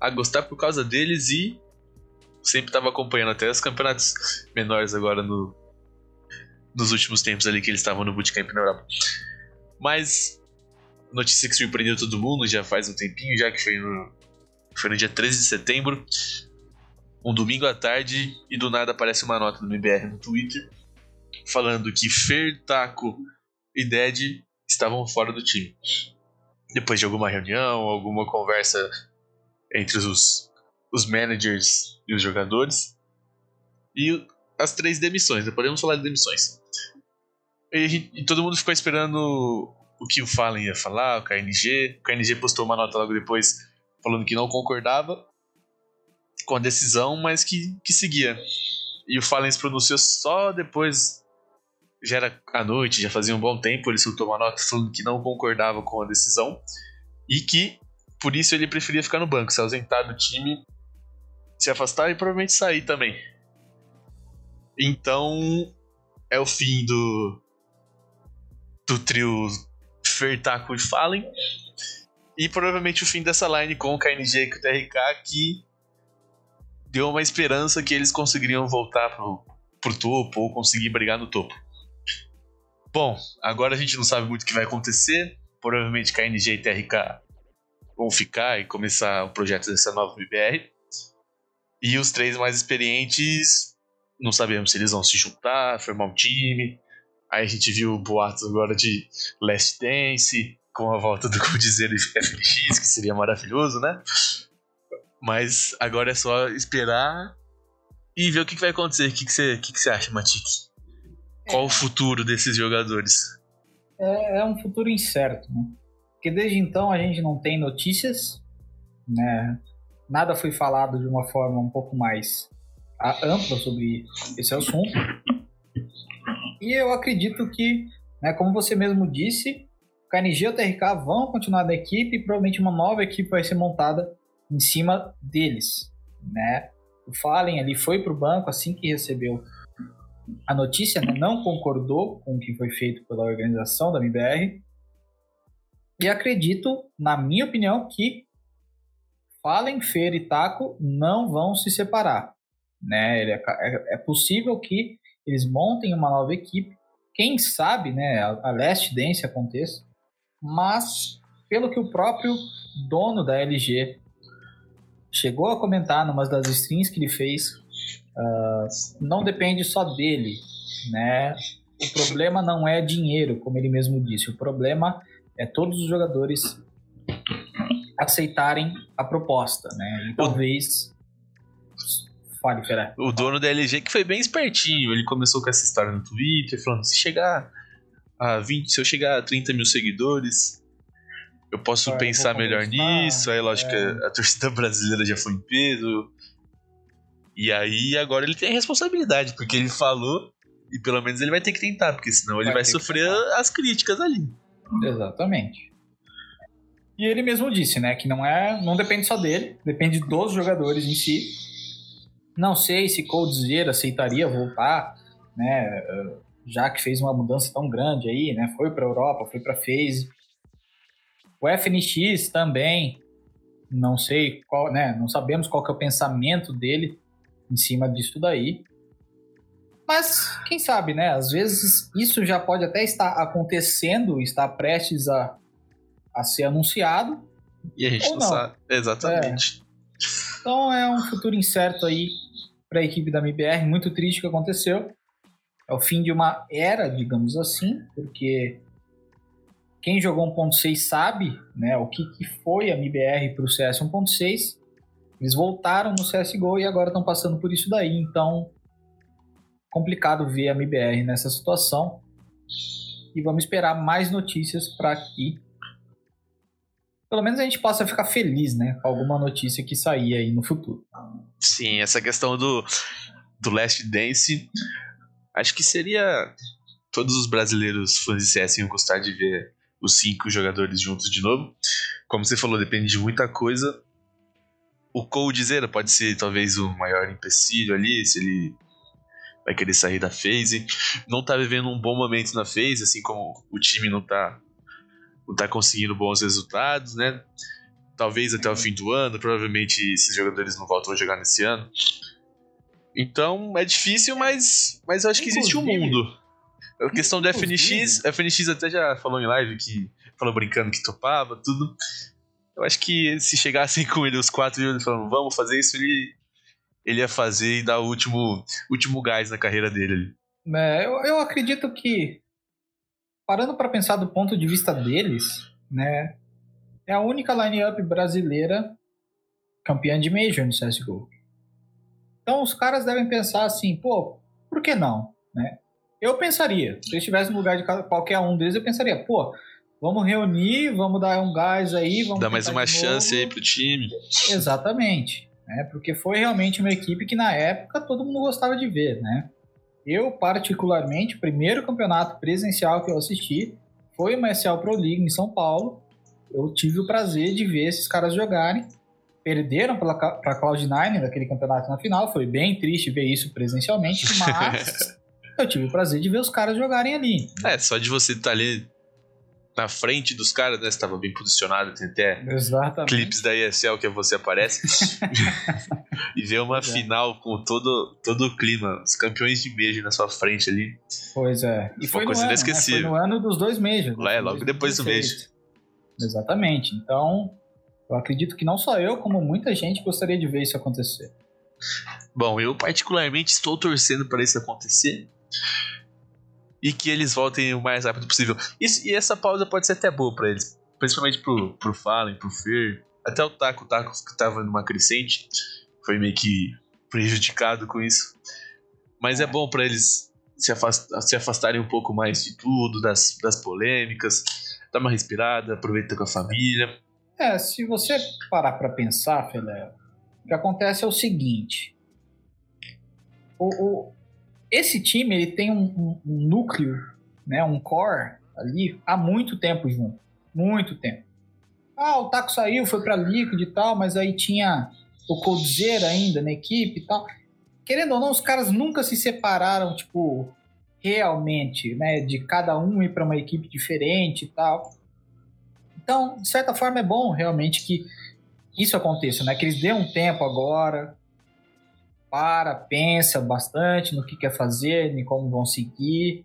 a gostar por causa deles e sempre estava acompanhando até os campeonatos menores agora no, nos últimos tempos ali que eles estavam no Bootcamp na Europa. Mas notícia que surpreendeu todo mundo já faz um tempinho, já que foi no, foi no dia 13 de setembro, um domingo à tarde, e do nada aparece uma nota do MBR no Twitter falando que Fer, Taco e Dead estavam fora do time. Depois de alguma reunião, alguma conversa entre os, os managers e os jogadores, e as três demissões, né? podemos falar de demissões. E, gente, e, todo mundo ficou esperando o que o Fallen ia falar, o KNG. O KNG postou uma nota logo depois falando que não concordava com a decisão, mas que, que seguia. E o Fallen se pronunciou só depois. Já era à noite, já fazia um bom tempo. Ele soltou uma nota falando que não concordava com a decisão e que por isso ele preferia ficar no banco, se ausentar do time, se afastar e provavelmente sair também. Então é o fim do do trio Fertaco e Fallen. E provavelmente o fim dessa line com o KNG e o TRK que deu uma esperança que eles conseguiriam voltar pro, pro topo ou conseguir brigar no topo. Bom, agora a gente não sabe muito o que vai acontecer. Provavelmente KNG e TRK vão ficar e começar o projeto dessa nova BBR. E os três mais experientes, não sabemos se eles vão se juntar, formar um time. Aí a gente viu boatos agora de Last Dance, com a volta do Coldzera e FNX, que seria maravilhoso, né? Mas agora é só esperar e ver o que, vai acontecer. O que, você, que, que você acha, Matic? Qual é. o futuro desses jogadores? É, é, um futuro incerto, né? Porque desde então a gente não tem notícias, né? Nada foi falado de uma forma um pouco mais ampla sobre esse assunto. E eu acredito que, né, como você mesmo disse, o KNG e o TRK vão continuar na equipe e provavelmente uma nova equipe vai ser montada em cima deles, né? O Fallen ali foi para o banco assim que recebeu a notícia, né? não concordou com o que foi feito pela organização da MBR e acredito, na minha opinião, que Fallen, Fer e Taco não vão se separar, né? É, é, é possível que eles montem uma nova equipe, quem sabe, né? A, Last Dance aconteça, mas pelo que o próprio dono da LG chegou a comentar numa das streams que ele fez, uh, não depende só dele, né? O problema não é dinheiro, como ele mesmo disse. O problema é todos os jogadores aceitarem a proposta, né? E talvez fale. O dono da LG que foi bem espertinho. Ele começou com essa história no Twitter, falando: se chegar a 20, se eu chegar a 30 mil seguidores, eu posso ah, pensar eu melhor nisso. Aí, lógico é. a torcida brasileira já foi em peso. E aí, agora ele tem a responsabilidade, porque ele falou e pelo menos ele vai ter que tentar, porque senão ele vai, vai sofrer as críticas ali. Exatamente. E ele mesmo disse, né, que não é, não depende só dele, depende dos jogadores em si. Não sei se Coldzera aceitaria voltar, né, já que fez uma mudança tão grande aí, né, foi para Europa, foi para FaZe. O FNX também, não sei qual, né, não sabemos qual que é o pensamento dele em cima disso daí. Mas quem sabe, né? Às vezes isso já pode até estar acontecendo, estar prestes a, a ser anunciado. E a gente não, não, sabe. Exatamente. É. Então é um futuro incerto aí para a equipe da MBR. Muito triste que aconteceu. É o fim de uma era, digamos assim, porque quem jogou 1.6 sabe né, o que, que foi a MBR para o CS 1.6. Eles voltaram no CSGO e agora estão passando por isso daí. Então, complicado ver a MBR nessa situação. E vamos esperar mais notícias para que pelo menos a gente possa ficar feliz, né, com alguma notícia que sair aí no futuro. Sim, essa questão do do Last Dance, acho que seria todos os brasileiros fãs de CS iam gostar de ver os cinco jogadores juntos de novo. Como você falou, depende de muita coisa. O Coldzera pode ser talvez o maior empecilho ali, se ele vai querer sair da phase. Não tá vivendo um bom momento na phase, assim como o time não tá, não tá conseguindo bons resultados, né? Talvez até o fim do ano, provavelmente esses jogadores não voltam a jogar nesse ano. Então é difícil, mas, mas eu acho que existe um mundo. A questão do FNX, FNX até já falou em live que falou brincando que topava, tudo. Eu acho que se chegassem [laughs] com ele os quatro e falando, vamos fazer isso, ele ele ia fazer e dar o último, último gás na carreira dele. É, eu, eu acredito que, parando para pensar do ponto de vista deles, né, é a única line-up brasileira campeã de Major no CSGO. Então os caras devem pensar assim, pô, por que não? Né? Eu pensaria, se eu estivesse no lugar de qualquer um deles, eu pensaria, pô, vamos reunir, vamos dar um gás aí, vamos dar mais uma chance aí pro time. Exatamente, né? Porque foi realmente uma equipe que na época todo mundo gostava de ver, né? Eu particularmente, o primeiro campeonato presencial que eu assisti foi uma ESL Pro League em São Paulo. Eu tive o prazer de ver esses caras jogarem. Perderam para a Cloud9 naquele campeonato na final. Foi bem triste ver isso presencialmente, [laughs] mas eu tive o prazer de ver os caras jogarem ali. É, só de você estar tá ali na frente dos caras, né? Você estava bem posicionado, tem até Exatamente. clipes da ESL que você aparece. [laughs] e ver uma é. final com todo, todo o clima, os campeões de Major na sua frente ali. Pois é. E foi, coisa no ano, né? foi no ano dos dois Majors. Lá é, logo depois do Major. Exatamente. Então, eu acredito que não só eu, como muita gente gostaria de ver isso acontecer. Bom, eu particularmente estou torcendo para isso acontecer e que eles voltem o mais rápido possível. E, e essa pausa pode ser até boa para eles, principalmente pro, pro Fallen, pro Fer, até o Taco, o Taco que tava numa crescente, foi meio que prejudicado com isso. Mas é, bom para eles se, se afastarem um pouco mais de tudo, das, das polêmicas, dar uma respirada, aproveita com a família. É, se você parar para pensar, Felé, o que acontece é o seguinte: o, o, esse time ele tem um, um, um, núcleo, né, um core ali há muito tempo junto, muito tempo. Ah, o Taco saiu, foi para Liquid e tal, mas aí tinha o Coldzera ainda na equipe e tal. Querendo ou não, os caras nunca se separaram, tipo, realmente, né, de cada um ir para uma equipe diferente e tal. Então, de certa forma, é bom realmente que isso aconteça, né? Que eles dêem um tempo agora, para, pensa bastante no que quer fazer, em como vão seguir,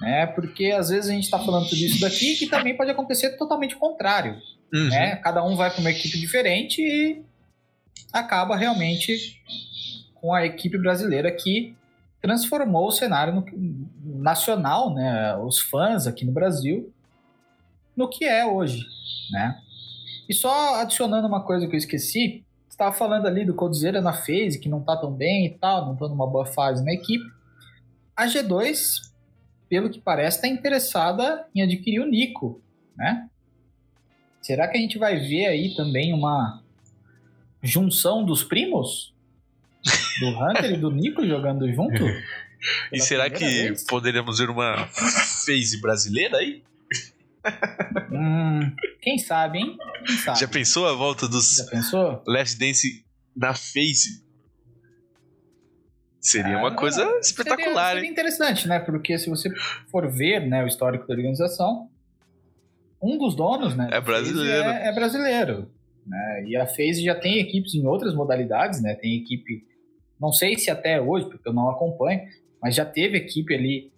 né? Porque às vezes a gente está falando tudo isso daqui que também pode acontecer totalmente o contrário, uhum. né? Cada um vai para uma equipe diferente e acaba realmente com a equipe brasileira que transformou o cenário no, nacional, né? Os fãs aqui no Brasil no que é hoje, né? E só adicionando uma coisa que eu esqueci, estava falando ali do Coldzera na phase, que não tá tão bem e tal, não tá numa boa fase na equipe. A G2, pelo que parece, está interessada em adquirir o Nico, né? Será que a gente vai ver aí também uma junção dos primos? Do Hunter e do Nico jogando junto? [laughs] e será que vez? poderemos ver uma phase brasileira aí? [laughs] hum, quem sabe, hein? Quem sabe? Já pensou a volta dos Já pensou? Last Dance na Face? Seria uma coisa espetacular, seria, seria interessante, né? Porque se você for ver né, o histórico da organização, um dos donos, né? É brasileiro. É, é, brasileiro. Né? E a FaZe já tem equipes em outras modalidades, né? Tem equipe, não sei se até hoje, porque eu não acompanho, mas já teve equipe ali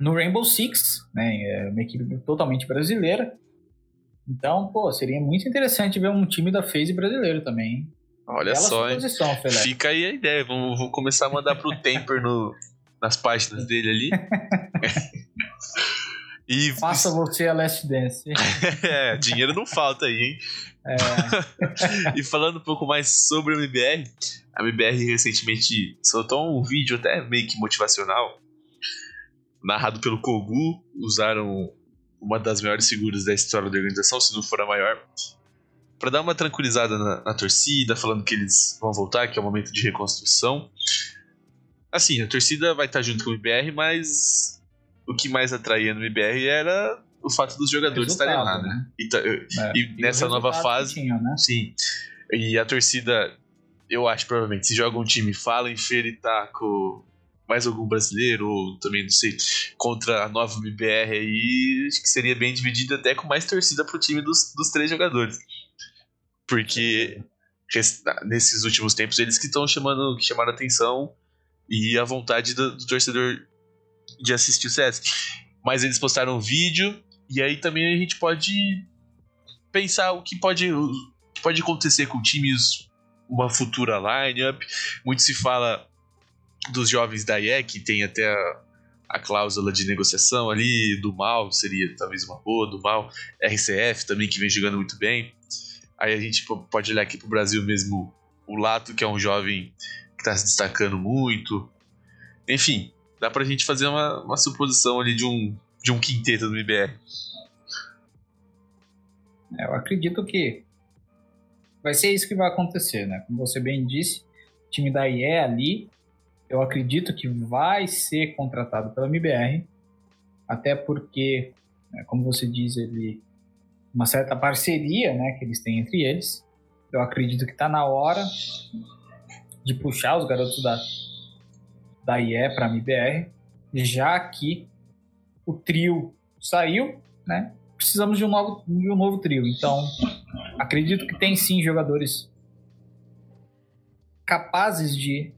no Rainbow Six, né? É uma equipe totalmente brasileira. Então, pô, seria muito interessante ver um time da FaZe brasileiro também. Olha só, hein? Fica aí a ideia. Vamos, vamos começar a mandar pro Temper no, nas páginas dele ali. [laughs] e... Faça você a Last Dance. [laughs] é, dinheiro não falta aí, hein? É. [laughs] e falando um pouco mais sobre a MBR, a MBR recentemente soltou um vídeo até meio que motivacional narrado pelo Kogu, usaram uma das maiores figuras da história da organização, se não for a maior, para dar uma tranquilizada na, na, torcida, falando que eles vão voltar, que é um momento de reconstrução. Assim, a torcida vai estar junto com o MBR, mas o que mais atraía no MBR era o fato dos jogadores estarem lá, né? né? E, é, e, e nessa nova fase, tinha, né? sim. E a torcida, eu acho provavelmente, se joga um time fala em Feira e Taco, mais algum brasileiro, ou também, não sei, contra a nova BBR aí, acho que seria bem dividido até com mais torcida pro time dos, dos três jogadores. Porque nesses últimos tempos eles que estão chamando, que chamaram a atenção e a vontade do, do, torcedor de assistir o CS. Mas eles postaram um vídeo e aí também a gente pode pensar o que pode, o que pode acontecer com times, uma futura lineup. Muito se fala dos jovens da IE, que tem até a, a, cláusula de negociação ali, do mal, seria talvez uma boa, do mal, RCF também, que vem jogando muito bem. Aí a gente pode olhar aqui pro Brasil mesmo, o Lato, que é um jovem que tá se destacando muito. Enfim, dá pra gente fazer uma, uma suposição ali de um, de um quinteto do IBR. É, eu acredito que vai ser isso que vai acontecer, né? Como você bem disse, o time da IE ali, eu acredito que vai ser contratado pela MBR, até porque, né, como você diz, ele uma certa parceria, né, que eles têm entre eles. Eu acredito que está na hora de puxar os garotos da da IE para a MBR, já que o trio saiu, né? Precisamos de um novo, de um novo trio. Então, acredito que tem sim jogadores capazes de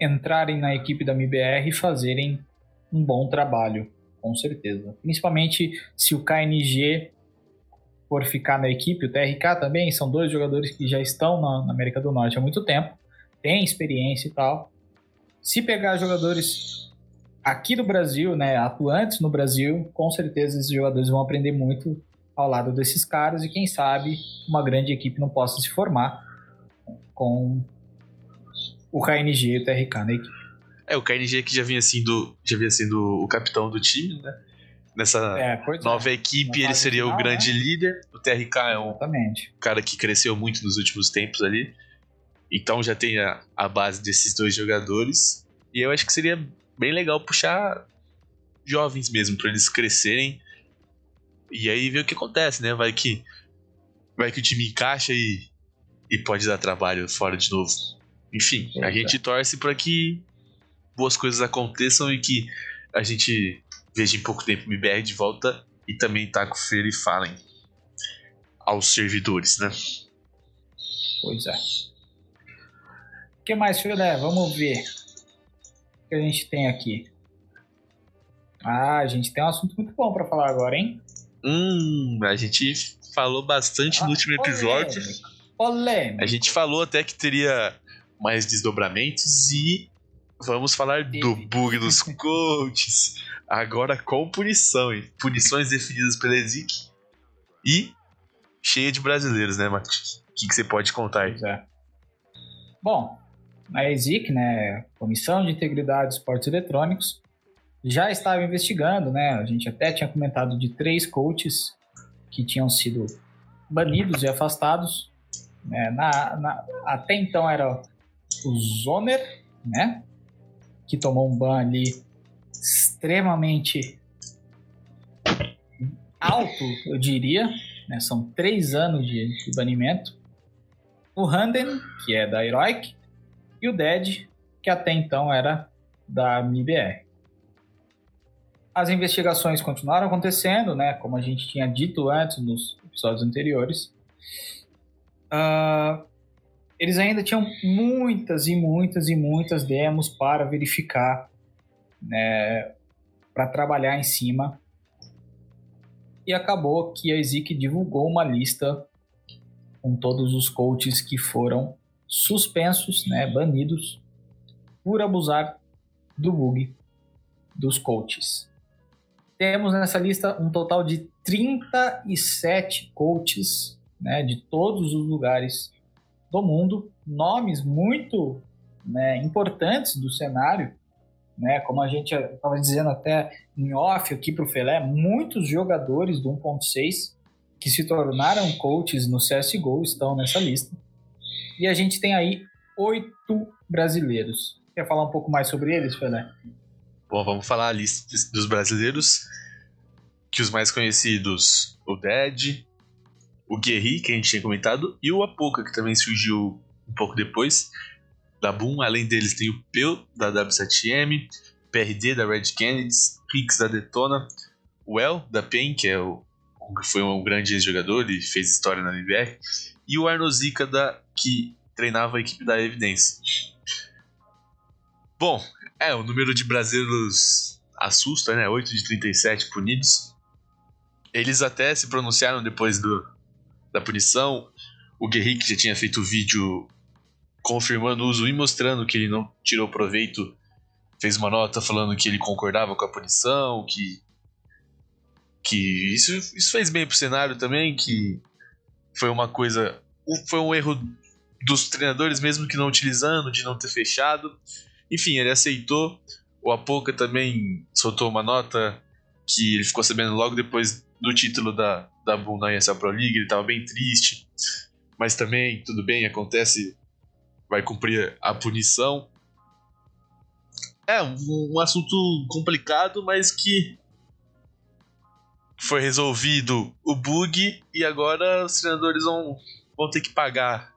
entrarem na equipe da MBR e fazerem um bom trabalho, com certeza. Principalmente se o KNG for ficar na equipe, o TRK também, são dois jogadores que já estão na, na América do Norte há muito tempo, têm experiência e tal. Se pegar jogadores aqui do Brasil, né, atuantes no Brasil, com certeza esses jogadores vão aprender muito ao lado desses caras e quem sabe uma grande equipe não possa se formar com o KNG e o TRK na equipe. É, o KNG que já vinha sendo, já vinha sendo o capitão do time, né? Nessa é, nova é. equipe, ele seria final, o grande né? líder. O TRK é um Exatamente. cara que cresceu muito nos últimos tempos ali. Então já tem a, a base desses dois jogadores. E eu acho que seria bem legal puxar jovens mesmo, para eles crescerem. E aí ver o que acontece, né? Vai que vai que o time encaixa e, e pode dar trabalho fora de novo. Enfim, a gente torce para que boas coisas aconteçam e que a gente veja em pouco tempo o MBR de volta e também Taco Feira e Fallen aos servidores, né? Pois é. O que mais, Filé? Vamos ver que a gente tem aqui? Ah, a gente tem um assunto muito bom para falar agora, hein? Hum, a gente falou bastante ah, no último episódio. Polêmica. A gente falou até que teria mais desdobramentos e vamos falar do bug dos [laughs] coaches. Agora com punição, hein? Punições definidas pela EZIC e cheia de brasileiros, né, Matheus? O que, que você pode contar aí? É. Bom, a ESIC, né, Comissão de Integridade de Esportes Eletrônicos, já estava investigando, né? A gente até tinha comentado de três coaches que tinham sido banidos e afastados. Né? Na, na, até então era o Zoner, né? Que tomou um ban ali extremamente alto, eu diria. Né? São três anos de, de banimento. O Handen, que é da Heroic, e o Dead, que até então era da MIBR. As investigações continuaram acontecendo, né, como a gente tinha dito antes nos episódios anteriores. Uh, eles ainda tinham muitas e muitas e muitas demos para verificar, né, para trabalhar em cima. E acabou que a Ezik divulgou uma lista com todos os coaches que foram suspensos, né, banidos, por abusar do bug dos coaches. Temos nessa lista um total de 37 coaches né, de todos os lugares do mundo, nomes muito né, importantes do cenário, né, como a gente estava dizendo até em off aqui para o Felé, muitos jogadores do 1.6 que se tornaram coaches no CSGO estão nessa lista. E a gente tem aí oito brasileiros. Quer falar um pouco mais sobre eles, Felé? Bom, vamos falar a lista dos brasileiros. Que os mais conhecidos, o Dead, o Guerri, que a gente tinha comentado, e o Apoca, que também surgiu um pouco depois da Boom. Além deles tem o Peu, da W7M, PRD, da Red Kennedys, Rix, da Detona, o El, da PEN, que é o, foi um grande ex-jogador e fez história na NBR, e o Arnozica, da que treinava a equipe da Evidência. Bom, é, o número de brasileiros assusta, né? 8 de 37 punidos. Eles até se pronunciaram depois do, da punição. O Guerrique já tinha feito vídeo confirmando o uso e mostrando que ele não tirou proveito. Fez uma nota falando que ele concordava com a punição, que que isso, isso fez bem pro cenário também, que foi uma coisa foi um erro dos treinadores, mesmo que não utilizando, de não ter fechado. Enfim, ele aceitou. O Apoca também soltou uma nota que ele ficou sabendo logo depois do título da, da na ESL Pro League. Ele estava bem triste, mas também, tudo bem, acontece, vai cumprir a punição. É um, um assunto complicado, mas que foi resolvido o bug e agora os treinadores vão, vão ter que pagar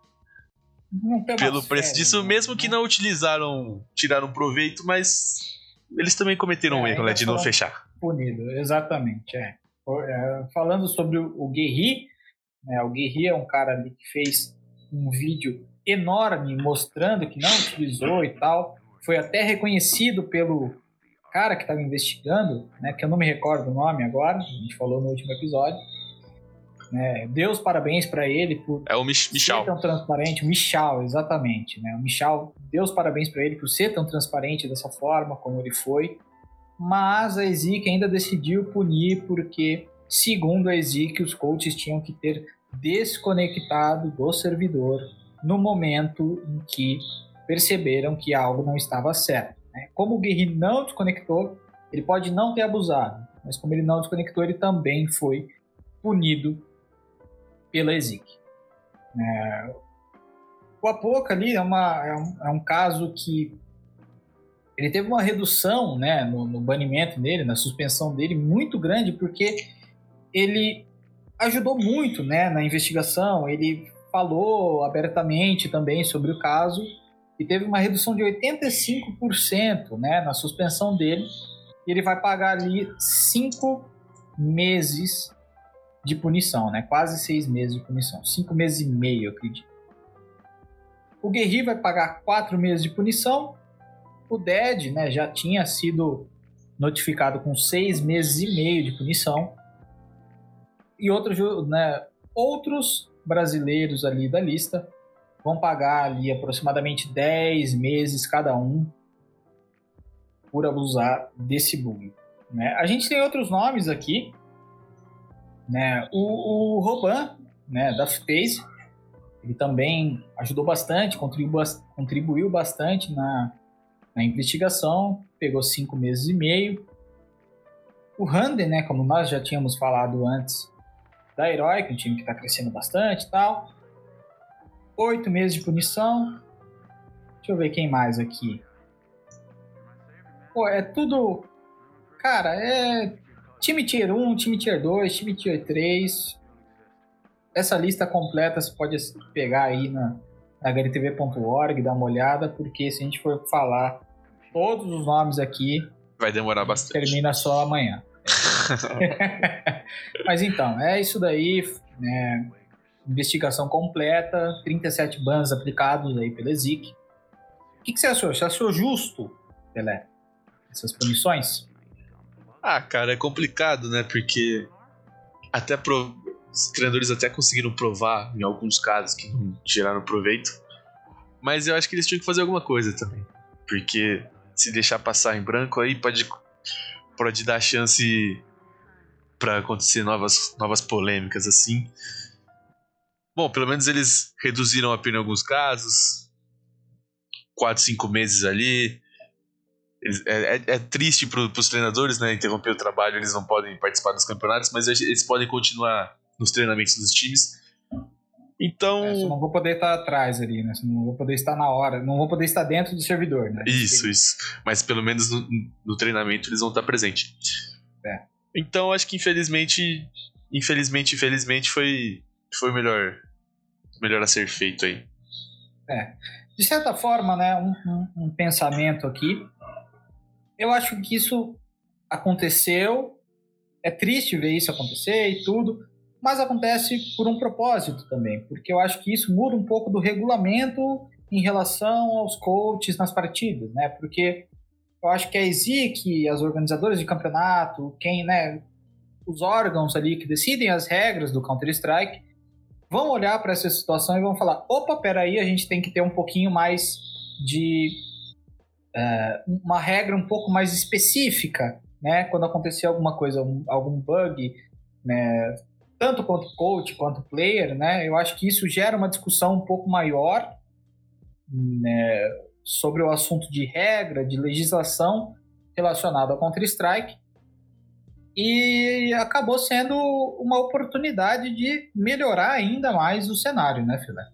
pelo preço disso, né? mesmo que não utilizaram, tiraram proveito, mas eles também cometeram um é, erro né, de não fechar. Punido, exatamente. É. é falando sobre o Guerri, né, o Guerri é um cara ali que fez um vídeo enorme mostrando que não utilizou e tal. Foi até reconhecido pelo cara que estava investigando, né, que eu não me recordo o nome agora, a gente falou no último episódio. Né, Deus parabéns para ele por é o Mich Michal. ser tão transparente, o Michal, exatamente, né? O Michal, Deus parabéns para ele por ser tão transparente dessa forma como ele foi. Mas a Ezequiel ainda decidiu punir porque, segundo a Ezequiel, os coaches tinham que ter desconectado do servidor no momento em que perceberam que algo não estava certo. Né? Como o Guerri não desconectou, ele pode não ter abusado, mas como ele não desconectou, ele também foi punido pela ESIC. É, o Apoca ali é, uma, é, um, é um caso que ele teve uma redução né, no, no, banimento dele, na suspensão dele, muito grande, porque ele ajudou muito né, na investigação, ele falou abertamente também sobre o caso, e teve uma redução de 85% né, na suspensão dele. E ele vai pagar ali cinco meses de punição, né? Quase seis meses de punição. Cinco meses e meio, eu acredito. O Guerri vai pagar quatro meses de punição. O Dead né, já tinha sido notificado com seis meses e meio de punição. E outros, né, outros brasileiros ali da lista vão pagar ali aproximadamente 10 meses cada um por abusar desse bug. Né? A gente tem outros nomes aqui, né? O, o Roban, né, da Face, ele também ajudou bastante, contribuiu, contribuiu bastante na, na investigação, pegou cinco meses e meio. O Handen, né, como nós já tínhamos falado antes, da Herói, um time que está crescendo bastante e tal, oito meses de punição. Deixa eu ver quem mais aqui. Pô, é tudo. Cara, é. Time Tier 1, time Tier 2, time Tier 3. Essa lista completa você pode pegar aí na, na htv.org, dar uma olhada, porque se a gente for falar todos os nomes aqui. Vai demorar bastante. Termina só amanhã. [laughs] Mas então, é isso daí. Né? investigação completa, 37 bans aplicados aí pela EZIC. O que, que você achou? Você achou justo, Pelé, essas punições? Ah, cara, é complicado, né? Porque até pro... os treinadores até conseguiram provar em alguns casos que não tiraram proveito. Mas eu acho que eles tinham que fazer alguma coisa também. Porque se deixar passar em branco aí pode, pode dar chance para acontecer novas, novas polêmicas assim. Bom, pelo menos eles reduziram a pena em alguns casos. Quatro, cinco meses ali. É, é, é, triste para os treinadores, né? Interromper o trabalho, eles não podem participar dos campeonatos, mas eles podem continuar nos treinamentos dos times. Então. É, não vou poder estar atrás ali, né? não vou poder estar na hora, não vou poder estar dentro do servidor, né? Isso, isso. Mas pelo menos no, no treinamento eles vão estar presentes. É. Então acho que infelizmente, infelizmente, infelizmente foi, foi melhor melhor a ser feito aí. É. De certa forma, né, um, um, um pensamento aqui. Eu acho que isso aconteceu. É triste ver isso acontecer e tudo, mas acontece por um propósito também, porque eu acho que isso muda um pouco do regulamento em relação aos coaches nas partidas, né? Porque eu acho que a ESIC, as organizadoras de campeonato, quem, né, os órgãos ali que decidem as regras do Counter-Strike, vão olhar para essa situação e vão falar: opa, peraí, a gente tem que ter um pouquinho mais de. Uh, uma regra um pouco mais específica, né? Quando acontecer alguma coisa, um, algum bug, né? tanto quanto coach quanto player, né? Eu acho que isso gera uma discussão um pouco maior né, sobre o assunto de regra, de legislação relacionada ao Counter-Strike e acabou sendo uma oportunidade de melhorar ainda mais o cenário, né, Filé?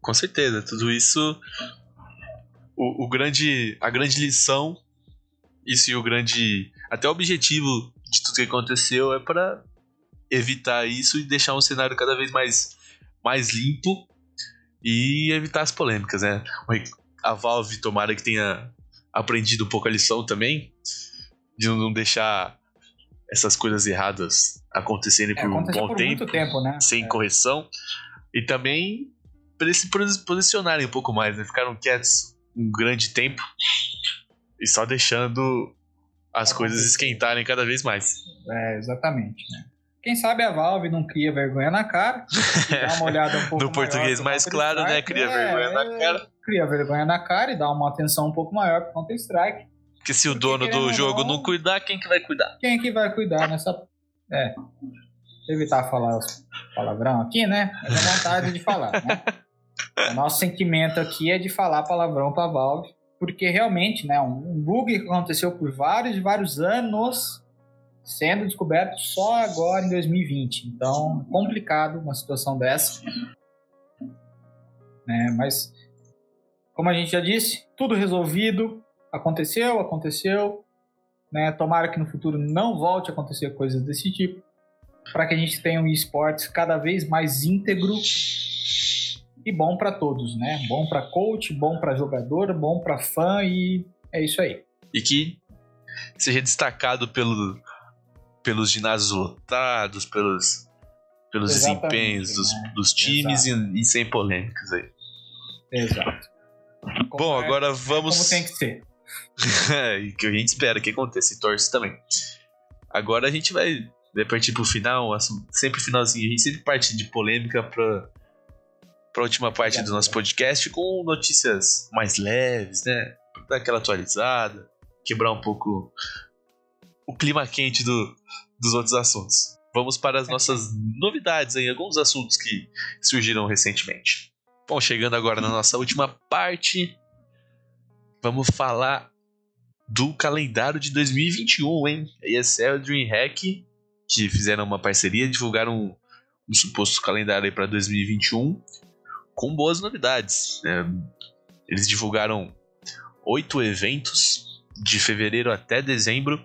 Com certeza, tudo isso o, o, grande a grande lição isso e o grande até o objetivo de tudo que aconteceu é para evitar isso e deixar um cenário cada vez mais mais limpo e evitar as polêmicas, né? A Valve tomara que tenha aprendido um pouco a lição também de não deixar essas coisas erradas acontecerem é, por um bom por tempo, tempo né? sem é. correção. E também para eles se posicionarem um pouco mais, né? Ficaram quietos um grande tempo e só deixando as coisas esquentarem cada vez mais. É, exatamente, né? Quem sabe a Valve não cria vergonha na cara. [laughs] Dá uma olhada um pouco No português mais claro, né? Cria é, vergonha na cara. Cria vergonha na cara e dá uma atenção um pouco maior pro Counter-Strike. Porque se o dono do jogo não, não cuidar, quem que vai cuidar? Quem que vai cuidar nessa. É. Evitar falar palavrão aqui, né? Mas a vontade de falar, né? [laughs] O nosso sentimento aqui é de falar palavrão pra Valve, porque realmente, né, um bug que aconteceu por vários e vários anos sendo descoberto só agora em 2020. Então, complicado uma situação dessa. É, mas, como a gente já disse, tudo resolvido. Aconteceu, aconteceu. Né? Tomara que no futuro não volte a acontecer coisas desse tipo. Para que a gente tenha um esportes cada vez mais íntegro e bom para todos, né? Bom para coach, bom para jogador, bom para fã e é isso aí. E que seja destacado pelo pelos ginásios lotados, pelos, pelos desempenhos dos, né? dos times e, e, sem polêmicas aí. Exato. [laughs] Como Bom, é, agora vamos. Como tem que ser. [laughs] que a gente espera que aconteça e torce também. Agora a gente vai, partir pro final, sempre finalzinho, a gente sempre parte de polêmica pra, pra última parte do nosso podcast com notícias mais leves, né? Dar aquela atualizada, quebrar um pouco o clima quente do, dos outros assuntos. Vamos para as nossas novidades em alguns assuntos que surgiram recentemente. Bom, chegando agora na nossa última parte, vamos falar do calendário de 2021, hein? A ESL o DreamHack, que fizeram uma parceria, divulgaram um, um suposto calendário aí para 2021 com boas novidades. Né? Eles divulgaram oito eventos de fevereiro até dezembro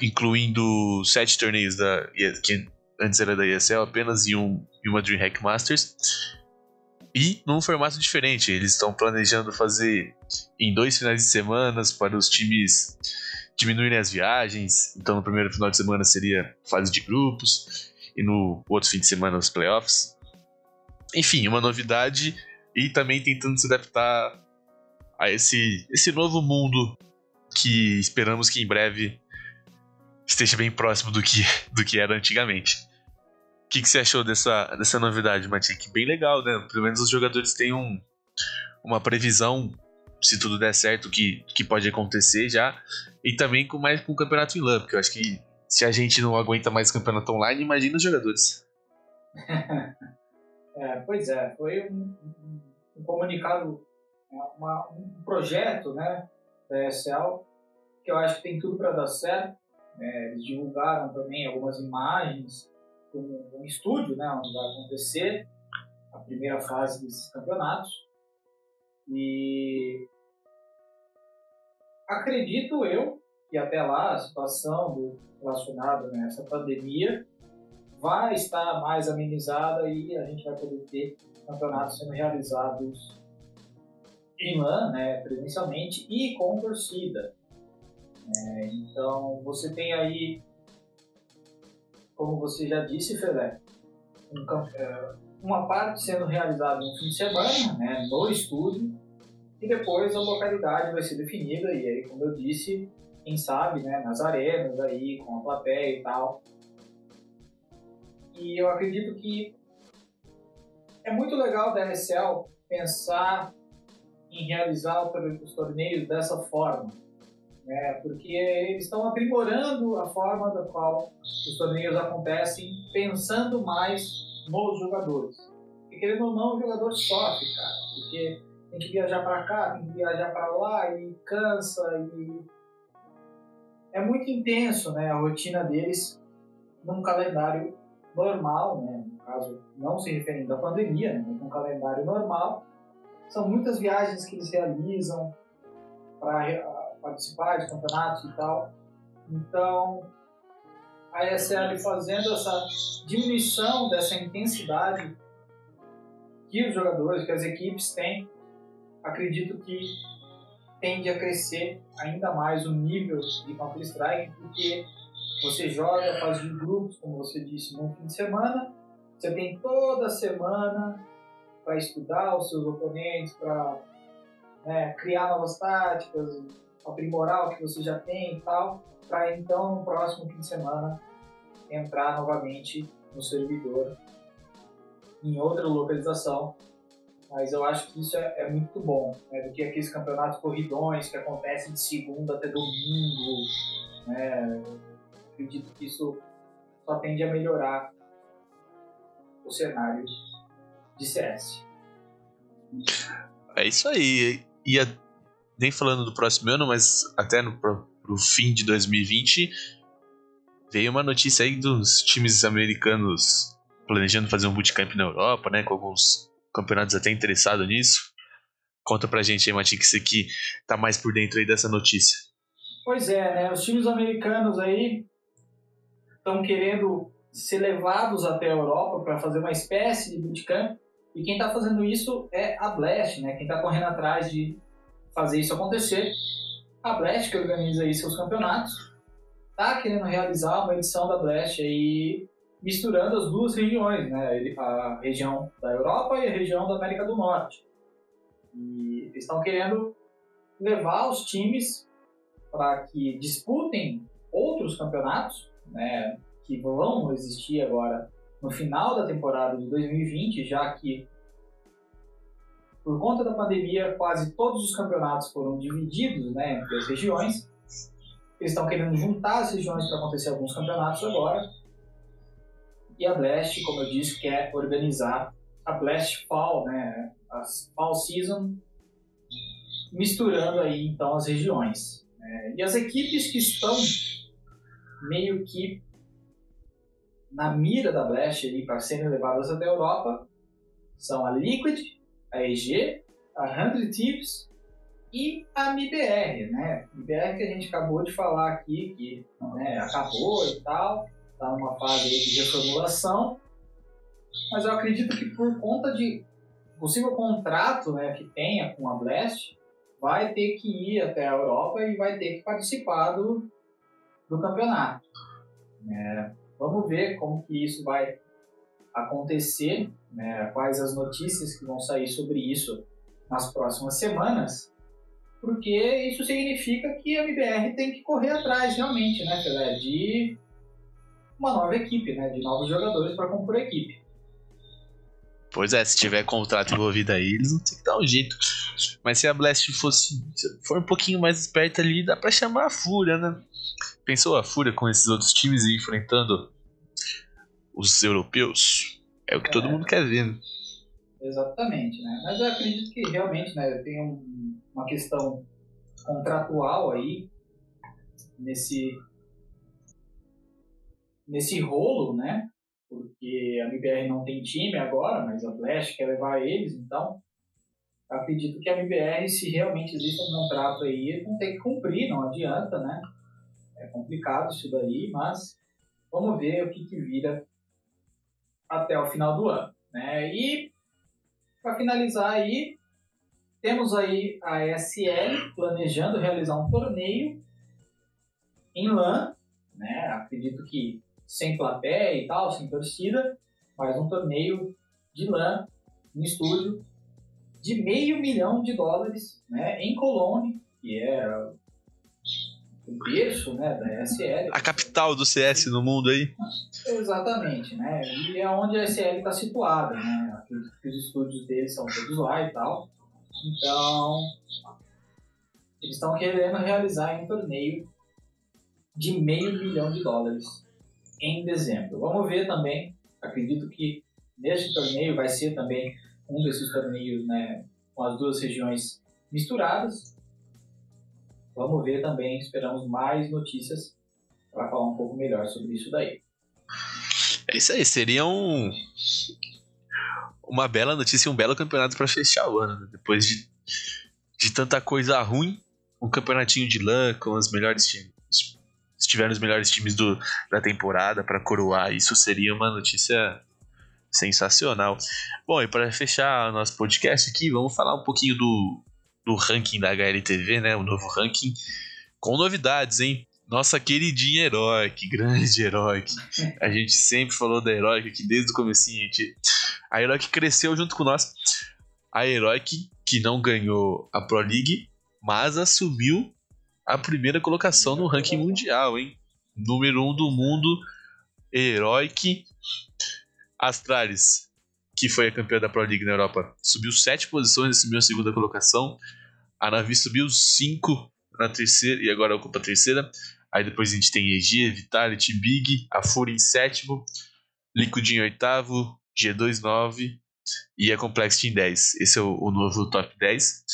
incluindo sete torneios da que antes era da ESL apenas e, um, e uma DreamHack Masters. E num formato diferente, eles estão planejando fazer em dois finais de semana para os times diminuírem as viagens. Então, no primeiro final de semana seria fase de grupos, e no outro fim de semana os playoffs. Enfim, uma novidade e também tentando se adaptar a esse, esse novo mundo que esperamos que em breve esteja bem próximo do que, do que era antigamente. O que, que você achou dessa, dessa novidade, Matic? Bem legal, né? Pelo menos os jogadores têm um, uma previsão, se tudo der certo, que, que pode acontecer já. E também com mais com o campeonato em LAN, porque eu acho que se a gente não aguenta mais campeonato online, imagina os jogadores. [laughs] é, pois é, foi um, um, comunicado, é, uma, um projeto né, da ESL que eu acho que tem tudo para dar certo. É, eles divulgaram também algumas imagens de um, estúdio, né, onde vai acontecer a primeira fase desses campeonatos. E acredito eu que até lá a situação relacionada né, pandemia vai estar mais amenizada e a gente vai poder ter campeonatos sendo realizados em LAN, né, presencialmente e com torcida. É, então, você tem aí, como você já disse, Felé, um, é, uma parte sendo realizada no fim de semana, né, no estúdio, e depois a localidade vai ser definida, e aí, como eu disse, quem sabe, né, nas arenas aí, com a plateia e tal. E eu acredito que é muito legal da NSL pensar em realizar os torneios dessa forma né? porque eles estão aprimorando a forma da qual os torneios acontecem, pensando mais nos jogadores. E querendo ou não, o jogador sofre, cara, porque tem que viajar para cá, tem que viajar para lá e cansa e é muito intenso, né, a rotina deles num calendário normal, né, no caso não se referindo à pandemia, né, num calendário normal, são muitas viagens que eles realizam para participar de campeonatos e tal. Então, a ESL fazendo essa diminuição dessa intensidade que os jogadores, que as equipes têm, acredito que tende a crescer ainda mais o nível de Counter-Strike, porque você joga, faz de grupos, como você disse, no fim de semana, você tem toda semana para estudar os seus oponentes, para né, criar novas táticas, aprimorar o que você já tem e tal, para então no próximo fim de semana entrar novamente no servidor em outra localização. Mas eu acho que isso é, é muito bom, né, do que aqueles campeonatos corridões que acontecem de segunda até domingo. Né, acredito que isso só tende a melhorar o cenário de CS. É isso aí. E nem falando do próximo ano, mas até no pro, fim de 2020, veio uma notícia aí dos times americanos planejando fazer um bootcamp na Europa, né? Com alguns campeonatos até interessados nisso. Conta pra gente aí, Matinho, que tá mais por dentro aí dessa notícia. Pois é, né? Os times americanos aí estão querendo ser levados até a Europa para fazer uma espécie de bootcamp. E quem está fazendo isso é a Blast, né? Quem está correndo atrás de fazer isso acontecer. A Blast, que organiza aí seus campeonatos, está querendo realizar uma edição da Blast aí misturando as duas regiões, né? A região da Europa e a região da América do Norte. E eles estão querendo levar os times para que disputem outros campeonatos, né? Que vão existir agora no final da temporada de 2020, já que por conta da pandemia quase todos os campeonatos foram divididos né, entre as regiões. Eles estão querendo juntar as regiões para acontecer alguns campeonatos agora. E a Blast, como eu disse, quer organizar a Blast Fall, né, a Fall Season, misturando aí então as regiões. É, e as equipes que estão meio que na mira da Blast para serem levadas até a Europa são a Liquid, a EG, a 100 Thieves e a MIBR, né? MIBR que a gente acabou de falar aqui, que né, acabou e tal, está numa fase de reformulação, mas eu acredito que por conta de possível contrato né, que tenha com a Blast, vai ter que ir até a Europa e vai ter que participar do, do campeonato. É, Vamos ver como que isso vai acontecer, né, quais as notícias que vão sair sobre isso nas próximas semanas, porque isso significa que a MBR tem que correr atrás realmente, né, de uma nova equipe, né, de novos jogadores para compor a equipe. Pois é, se tiver contrato envolvido aí, eles vão ter que dar um jeito. Mas se a Blast fosse for um pouquinho mais esperta ali, dá pra chamar a Fúria, né? Pensou a Fúria com esses outros times e enfrentando os europeus? É o que é, todo mundo quer ver, né? Exatamente, né? Mas eu acredito que realmente né, tem um, uma questão contratual aí nesse nesse rolo, né? Porque a MBR não tem time agora, mas a Flash quer levar eles, então acredito que a MBR, se realmente existe um contrato aí, não tem que cumprir, não adianta, né? É complicado isso daí, mas vamos ver o que, que vira até o final do ano. Né? E para finalizar aí, temos aí a ESL planejando realizar um torneio em LAN, né? acredito que sem plateia e tal, sem torcida, mas um torneio de LAN em estúdio de meio milhão de dólares né, em Cologne, que é o berço né, da SL. A capital do CS no mundo aí. Exatamente, né? E é onde a SL está situada, né? Os estúdios deles são todos lá e tal. Então, Eles estão querendo realizar um torneio de meio milhão de dólares em dezembro. Vamos ver também, acredito que neste torneio vai ser também um desses torneios né, com as duas regiões misturadas. Vamos ver também, esperamos mais notícias para falar um pouco melhor sobre isso daí. É isso aí, seria um, uma bela notícia e um belo campeonato para fechar o ano. Né? Depois de, de tanta coisa ruim, um campeonatinho de lã com os melhores times. Se tiver os melhores times do, da temporada para coroar, isso seria uma notícia sensacional. Bom, e para fechar nosso podcast aqui, vamos falar um pouquinho do, do ranking da HLTV, né? O novo ranking com novidades, hein? Nossa queridinha Heroic, grande Heroic. A gente sempre falou da Heroic aqui desde o começo. A, gente... a Heroic cresceu junto com nós. A Heroic, que não ganhou a Pro League, mas assumiu a primeira colocação no ranking mundial, hein? Número 1 um do mundo, Heroic. Astralis, que foi a campeã da Pro League na Europa, subiu 7 posições assumiu a segunda colocação. A Navi subiu 5 na terceira e agora ocupa a terceira. Aí depois a gente tem EG, Vitality, Big, a Fúria em sétimo, Liquid em oitavo, G2 9 e a Complexity em 10. Esse é o, o, novo top 10.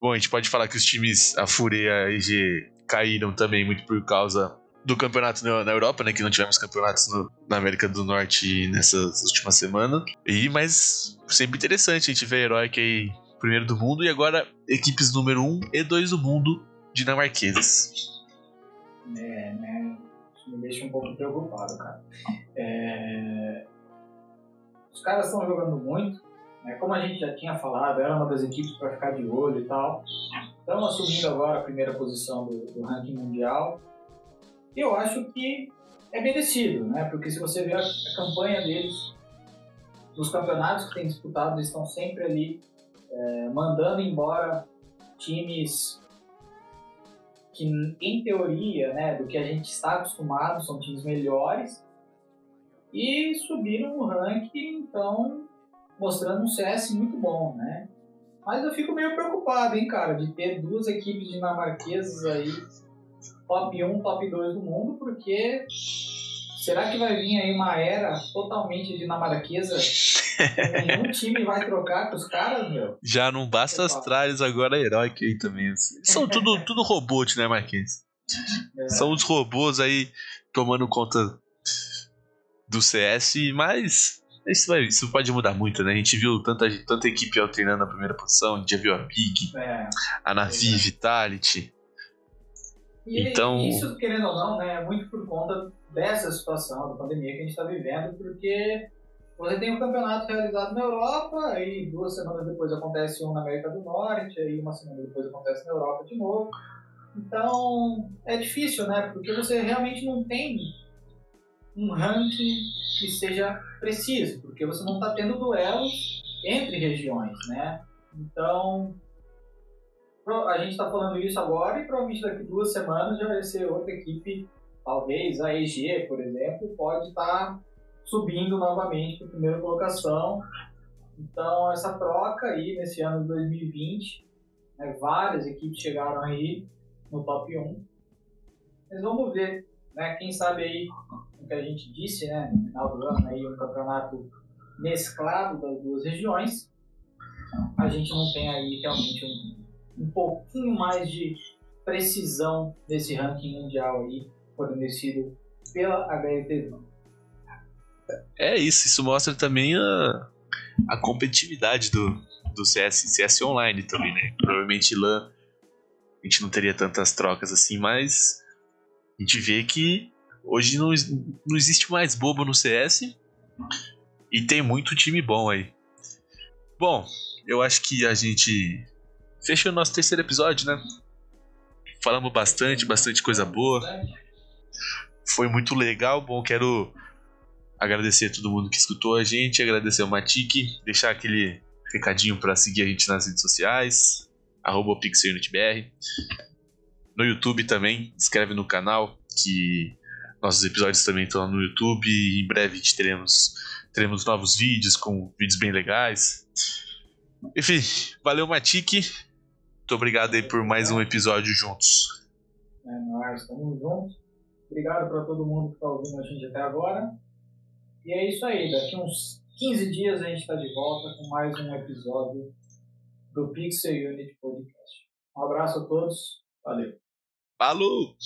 Bom, a gente pode falar que os times, a Fúria e a EG, caíram também muito por causa do campeonato na, Europa, né? Que não tivemos campeonatos no, na América do Norte nessas últimas semanas. E, mas sempre interessante a gente ver a Heroic aí primeiro do mundo e agora equipes número 1 e 2 do mundo dinamarquesas. É, né? Isso me deixa um pouco preocupado, cara. É... Os caras estão jogando muito? Como a gente já tinha falado, era uma das equipes para ficar de olho e tal. Estão assumindo agora a primeira posição do, do ranking mundial. Eu acho que é merecido, né? Porque se você ver a, a campanha deles, nos campeonatos que têm disputado, eles estão sempre ali é, mandando embora times que, em teoria, né, do que a gente está acostumado, são times melhores, e subiram no ranking, então, mostrando um CS muito bom, né? Mas eu fico meio preocupado, hein, cara, de ter duas equipes dinamarquesas aí, top 1, top 2 do mundo, porque será que vai vir aí uma era totalmente dinamarquesa Nenhum [laughs] time vai trocar com os caras, meu. Já não basta as tralhas, agora é Heroic aí também. São tudo, tudo robôs, né, Marquinhos? É. São os robôs aí tomando conta do CS, mas isso, vai, isso pode mudar muito, né? A gente viu tanta, tanta equipe alternando na primeira posição, a gente já viu a Big, é, a Navi, é Vitality. E então... isso, querendo ou não, né, é muito por conta dessa situação da pandemia que a gente está vivendo, porque você tem um campeonato realizado na Europa, aí duas semanas depois acontece um na América do Norte, aí uma semana depois acontece na Europa de novo. Então é difícil, né? Porque você realmente não tem um ranking que seja preciso, porque você não está tendo duelos entre regiões, né? Então a gente está falando isso agora e provavelmente daqui duas semanas já vai ser outra equipe, talvez a EG, por exemplo, pode estar tá subindo novamente para a primeira colocação. Então, essa troca aí nesse ano de 2020, né, várias equipes chegaram aí no top 1. Mas vamos ver, né, quem sabe aí que a gente disse né, no final do ano, aí, um campeonato mesclado das duas regiões. A gente não tem aí realmente um, um pouquinho mais de precisão desse ranking mundial aí, fornecido pela HLTV. É isso, isso mostra também a, a competitividade do, do CS, CS online também, né? Provavelmente LAN a gente não teria tantas trocas assim, mas a gente vê que hoje não, não existe mais bobo no CS e tem muito time bom aí. Bom, eu acho que a gente fechou o nosso terceiro episódio, né? Falamos bastante, bastante coisa boa. Foi muito legal. Bom, quero agradecer a todo mundo que escutou a gente, agradecer ao Matic, deixar aquele recadinho para seguir a gente nas redes sociais, arroba PixelUnitBR. No YouTube também, inscreve no canal, que nossos episódios também estão no YouTube e em breve teremos, teremos novos vídeos com vídeos bem legais. Enfim, valeu Matic, Muito obrigado aí por mais um episódio juntos. É nóis, tamo junto. Obrigado para todo mundo que está ouvindo a gente até agora. E é isso aí, daqui uns 15 dias a gente está de volta com mais um episódio do Pixel Unit Podcast. Um abraço a todos, valeu. Falou!